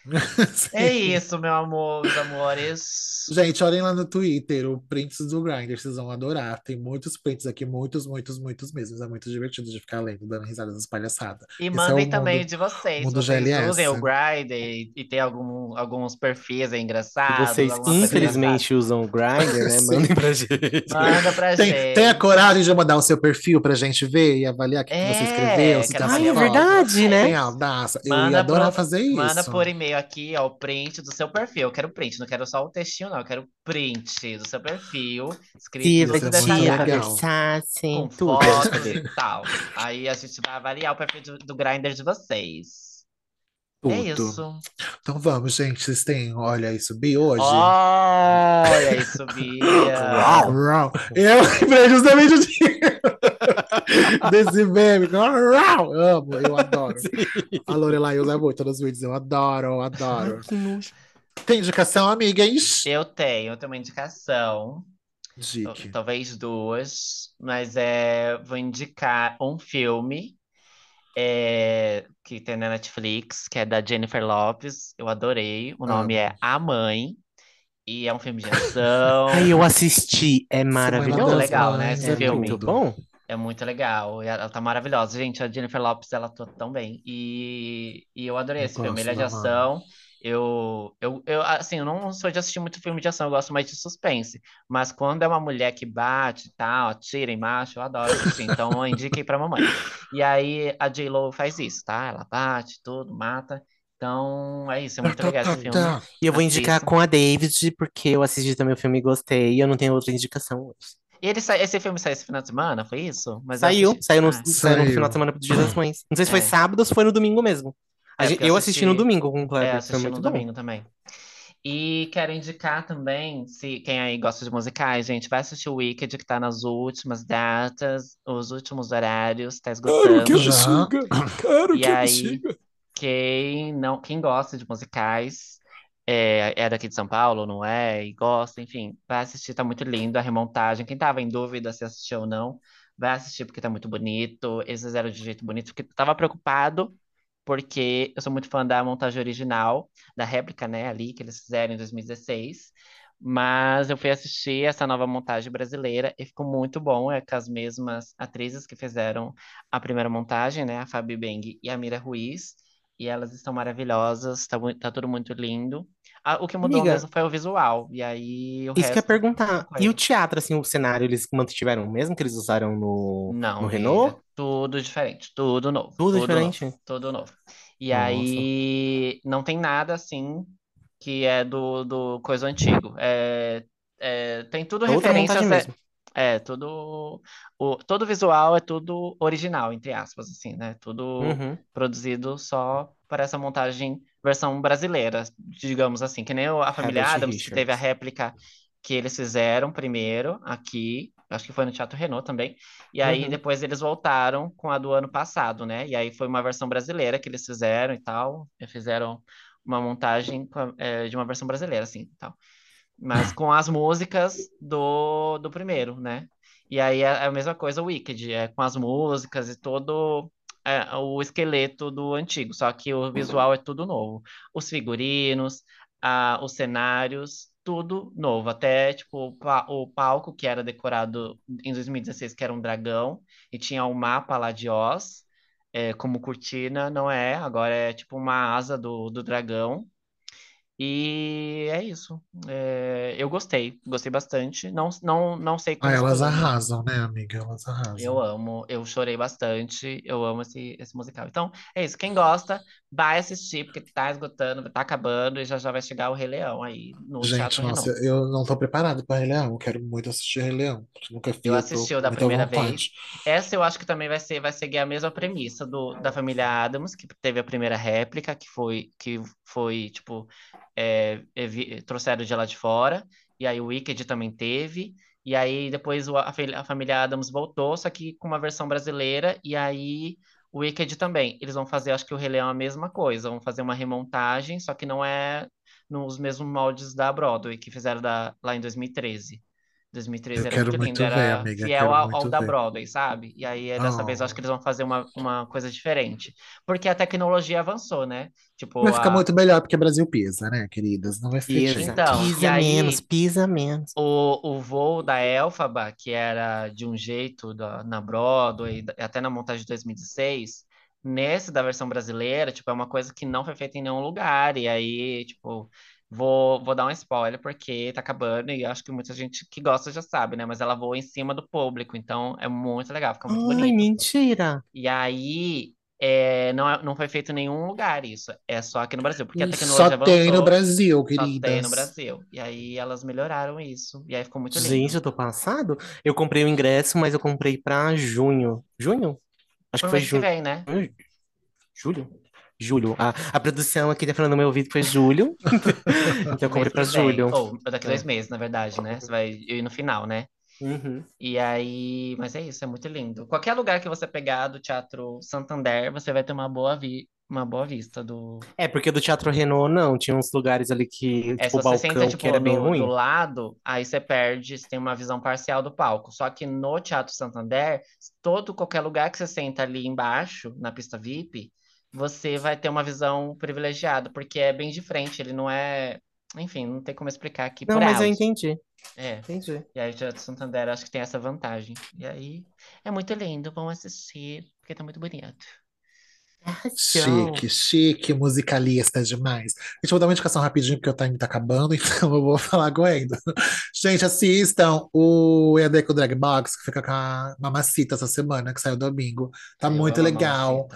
É isso, meu amor, meus amores. Gente, olhem lá no Twitter, o Prints do Grindr, vocês vão adorar. Tem muitos prints aqui, muitos, muitos, muitos mesmo. É muito divertido de ficar lendo, dando risada das palhaçadas. E Esse é mandem o também mundo, de vocês, se mundo vocês GLS. usem o Grindr e, e tem algum, alguns perfis Se engraçados, vocês infelizmente usam o Grindr, né? Mandem pra gente. Manda pra Tem, tem a gente. coragem de mandar o seu perfil pra gente ver e avaliar o que, que você escreveu, É, se quero tá Ai, é verdade, né? Tem audácia. Eu ia Manda adorar pro, fazer manda isso. por e-mail aqui, ó, o print do seu perfil. Eu quero print, não quero só o textinho, não. Eu quero print do seu perfil, escrito tudo é detalhado, com tudo. fotos e tal. Aí a gente vai avaliar o perfil do, do Grindr de vocês. É Tudo. isso. Então vamos, gente. Vocês têm Olha Isso Bi hoje? Olha isso. Rau. Eu lembrei justamente de- desse meme. Amo, eu adoro. A Lorelai usa muito nos vídeos. Eu adoro, eu adoro. Que nojo. Tem indicação, amigas? Eu tenho, eu tenho uma indicação, Dique. talvez duas, mas é, vou indicar um filme é, que tem na Netflix, que é da Jennifer Lopez. Eu adorei. O nome é Amo. A Mãe. E é um filme de ação. Ai, eu assisti, é Semana maravilhoso. Muito legal, né, esse é filme. Muito tudo. bom. É muito legal. Ela tá maravilhosa. Gente, a Jennifer Lopez, ela atua tão bem. E, e eu adorei Eu esse filme. Ele é de Mãe. ação. Eu, eu, eu, assim, eu não sou de assistir muito filme de ação, eu gosto mais de suspense. Mas quando é uma mulher que bate e tal, atira em macho, eu adoro assistir. Então, eu indiquei pra mamãe. E aí, a J-Lo faz isso, tá? Ela bate, tudo, mata. Então, é isso. É muito tá, legal tá, esse filme. tá. E eu vou indicar Assista. com a David, porque eu assisti também o filme e gostei, e eu não tenho outra indicação hoje. E ele sa- esse filme saiu esse final de semana, foi isso? Mas eu Saiu, assisti. saiu no, Ah, saiu no final de semana do Dia das Mães. Não sei se foi é. sábado ou se foi no domingo mesmo. A É, gente- eu eu assisti no assisti. domingo com o É, Kleber, foi assisti muito no bom. domingo também. E quero indicar também, se quem aí gosta de musicais, gente, vai assistir o Wicked, que tá nas últimas datas, os últimos horários, tá esgotando. Já. quero E aí, quem não, quem gosta de musicais, é, é daqui de São Paulo, não é? E gosta, enfim, vai assistir, tá muito lindo a remontagem. Quem tava em dúvida se assistiu ou não, vai assistir porque tá muito bonito. Eles fizeram de jeito bonito, porque tava preocupado, porque eu sou muito fã da montagem original, da réplica, né, ali, que eles fizeram em 2016. Mas eu fui assistir essa nova montagem brasileira e ficou muito bom. É com as mesmas atrizes que fizeram a primeira montagem, né? A Fabi Beng e a Mira Ruiz. E elas estão maravilhosas, tá, tá tudo muito lindo. Ah, o que mudou Amiga, mesmo foi o visual. E aí o isso que eu ia resto, perguntar. E o teatro, assim, o cenário, eles mantiveram o mesmo que eles usaram no, Não, no Renault? tudo diferente, tudo novo, Tudo tudo novo, diferente? tudo novo. E Nossa. aí não tem nada assim que é do, do coisa antigo. É, é, tem tudo É outra referências, montagem é, tudo o todo visual é tudo original, entre aspas, assim, né? Tudo Uhum. produzido só para essa montagem versão brasileira, digamos assim, que nem o- a família Herbert Adams, que teve a réplica que eles fizeram primeiro aqui, acho que foi no Teatro Renault também, e aí Uhum. depois eles voltaram com a do ano passado, né? E aí foi uma versão brasileira que eles fizeram e tal, fizeram uma montagem é, de uma versão brasileira, assim, e tal. Mas com as músicas do, do primeiro, né? E aí é a mesma coisa o Wicked, é com as músicas e todo é, o esqueleto do antigo, só que o visual é tudo novo. Os figurinos, a, os cenários, tudo novo. Até, tipo, o, pa- o palco que era decorado em 2016, que era um dragão, e tinha o mapa lá de Oz, é, como cortina, não é, agora é tipo uma asa do, do dragão. E é isso. É, eu gostei, gostei bastante. Não, não, não sei Ah, elas arrasam, né, amiga? Elas Eu arrasam. amo, eu chorei bastante, eu amo esse, esse musical. Então, é isso. Quem gosta, vai assistir, porque tá esgotando, tá acabando e já já vai chegar o Rei Leão aí no Gente, nossa, Renault. eu não tô preparado pra Rei Leão. Eu quero muito assistir Rei Leão. Nunca vi, Eu eu assisti o da primeira vez. Essa eu acho que também vai ser, vai seguir a mesma premissa do, da família Adams, que teve a primeira réplica, que foi, que foi tipo, é, trouxeram de lá de fora, e aí o Wicked também teve, E aí depois a família Adams voltou, só que com uma versão brasileira. E aí o Wicked também. Eles vão fazer, acho que o Rei é a mesma coisa. Vão fazer uma remontagem, só que não é nos mesmos moldes da Broadway, que fizeram da- lá em 2013. 2013 Eu era quero muito lindo, ver, era amiga, fiel quero ao, ao da. Broadway, sabe? E aí dessa vez eu acho Oh. que eles vão fazer uma, uma coisa diferente. Porque a tecnologia avançou, né? Tipo, Vai ficar a, muito melhor porque Brasil pisa, né, queridas? Não vai jeito. Então, e pisa aí- menos, pisa menos. O, o voo da Elphaba, que era de um jeito da- na Broadway, até na montagem de 2016, nesse da versão brasileira, tipo, é uma coisa que não foi feita em nenhum lugar. E aí, tipo, vou, vou dar um spoiler porque tá acabando e acho que muita gente que gosta já sabe, né? Mas ela voa em cima do público, então é muito legal, fica muito Ai, bonito. mentira. E aí, é, não, é- não foi feito em nenhum lugar isso, é só aqui no Brasil, porque a tecnologia Só tem no avançou. Brasil, Só tem no. Brasil. E aí elas melhoraram isso. E aí ficou muito lindo. Gente, eu tô passado. Eu comprei o ingresso, mas eu comprei pra junho. Junho? Acho Pro que foi mês que junho. vem, né? Julho? Julho. A, a produção aqui tá falando no meu ouvido que foi julho. Então eu comprei pra julho. Ou daqui dois É. meses, na verdade, né? Você vai ir no final, né? Uhum. E aí, mas é isso, é muito lindo. Qualquer lugar que você pegar do Teatro Santander, você vai ter uma boa vi uma boa vista do. É, porque do Teatro Renault, não. Tinha uns lugares ali que, É, se tipo, o você senta, balcão, tipo, que era bem do, ruim. do lado, aí você perde, você tem uma visão parcial do palco. Só que no Teatro Santander, todo qualquer lugar que você senta ali embaixo, na pista VIP, você vai ter uma visão privilegiada, porque é bem de frente, ele não é. Enfim, não tem como explicar aqui Não, por mas eu áudio. entendi. É. Entendi. E aí o Teatro Santander acho que tem essa vantagem. E aí é muito lindo, vamos assistir, porque tá muito bonito. Chique, chique, musicalista demais. Gente, vou dar uma indicação rapidinho, porque o time tá acabando, então eu vou falar correndo. Gente, assistam o EAD com o Drag Box, que fica com a Mamacita essa semana, que saiu domingo. Tá Eu muito legal.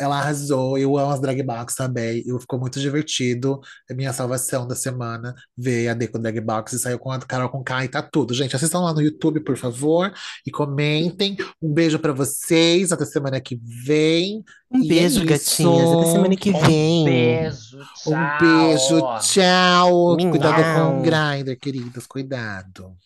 Ela arrasou, eu amo as drag box também, e ficou muito divertido. É minha salvação da semana, ver a Deco Drag Box e saiu com a Carol com K e tá tudo. Gente, assistam lá no YouTube, por favor, e comentem. Um beijo pra vocês, até semana que vem. Um E é beijo, gatinhas. Até semana que Um vem. beijo, Um tchau. beijo, tchau. Cuidado com o Grindr, queridos, cuidado.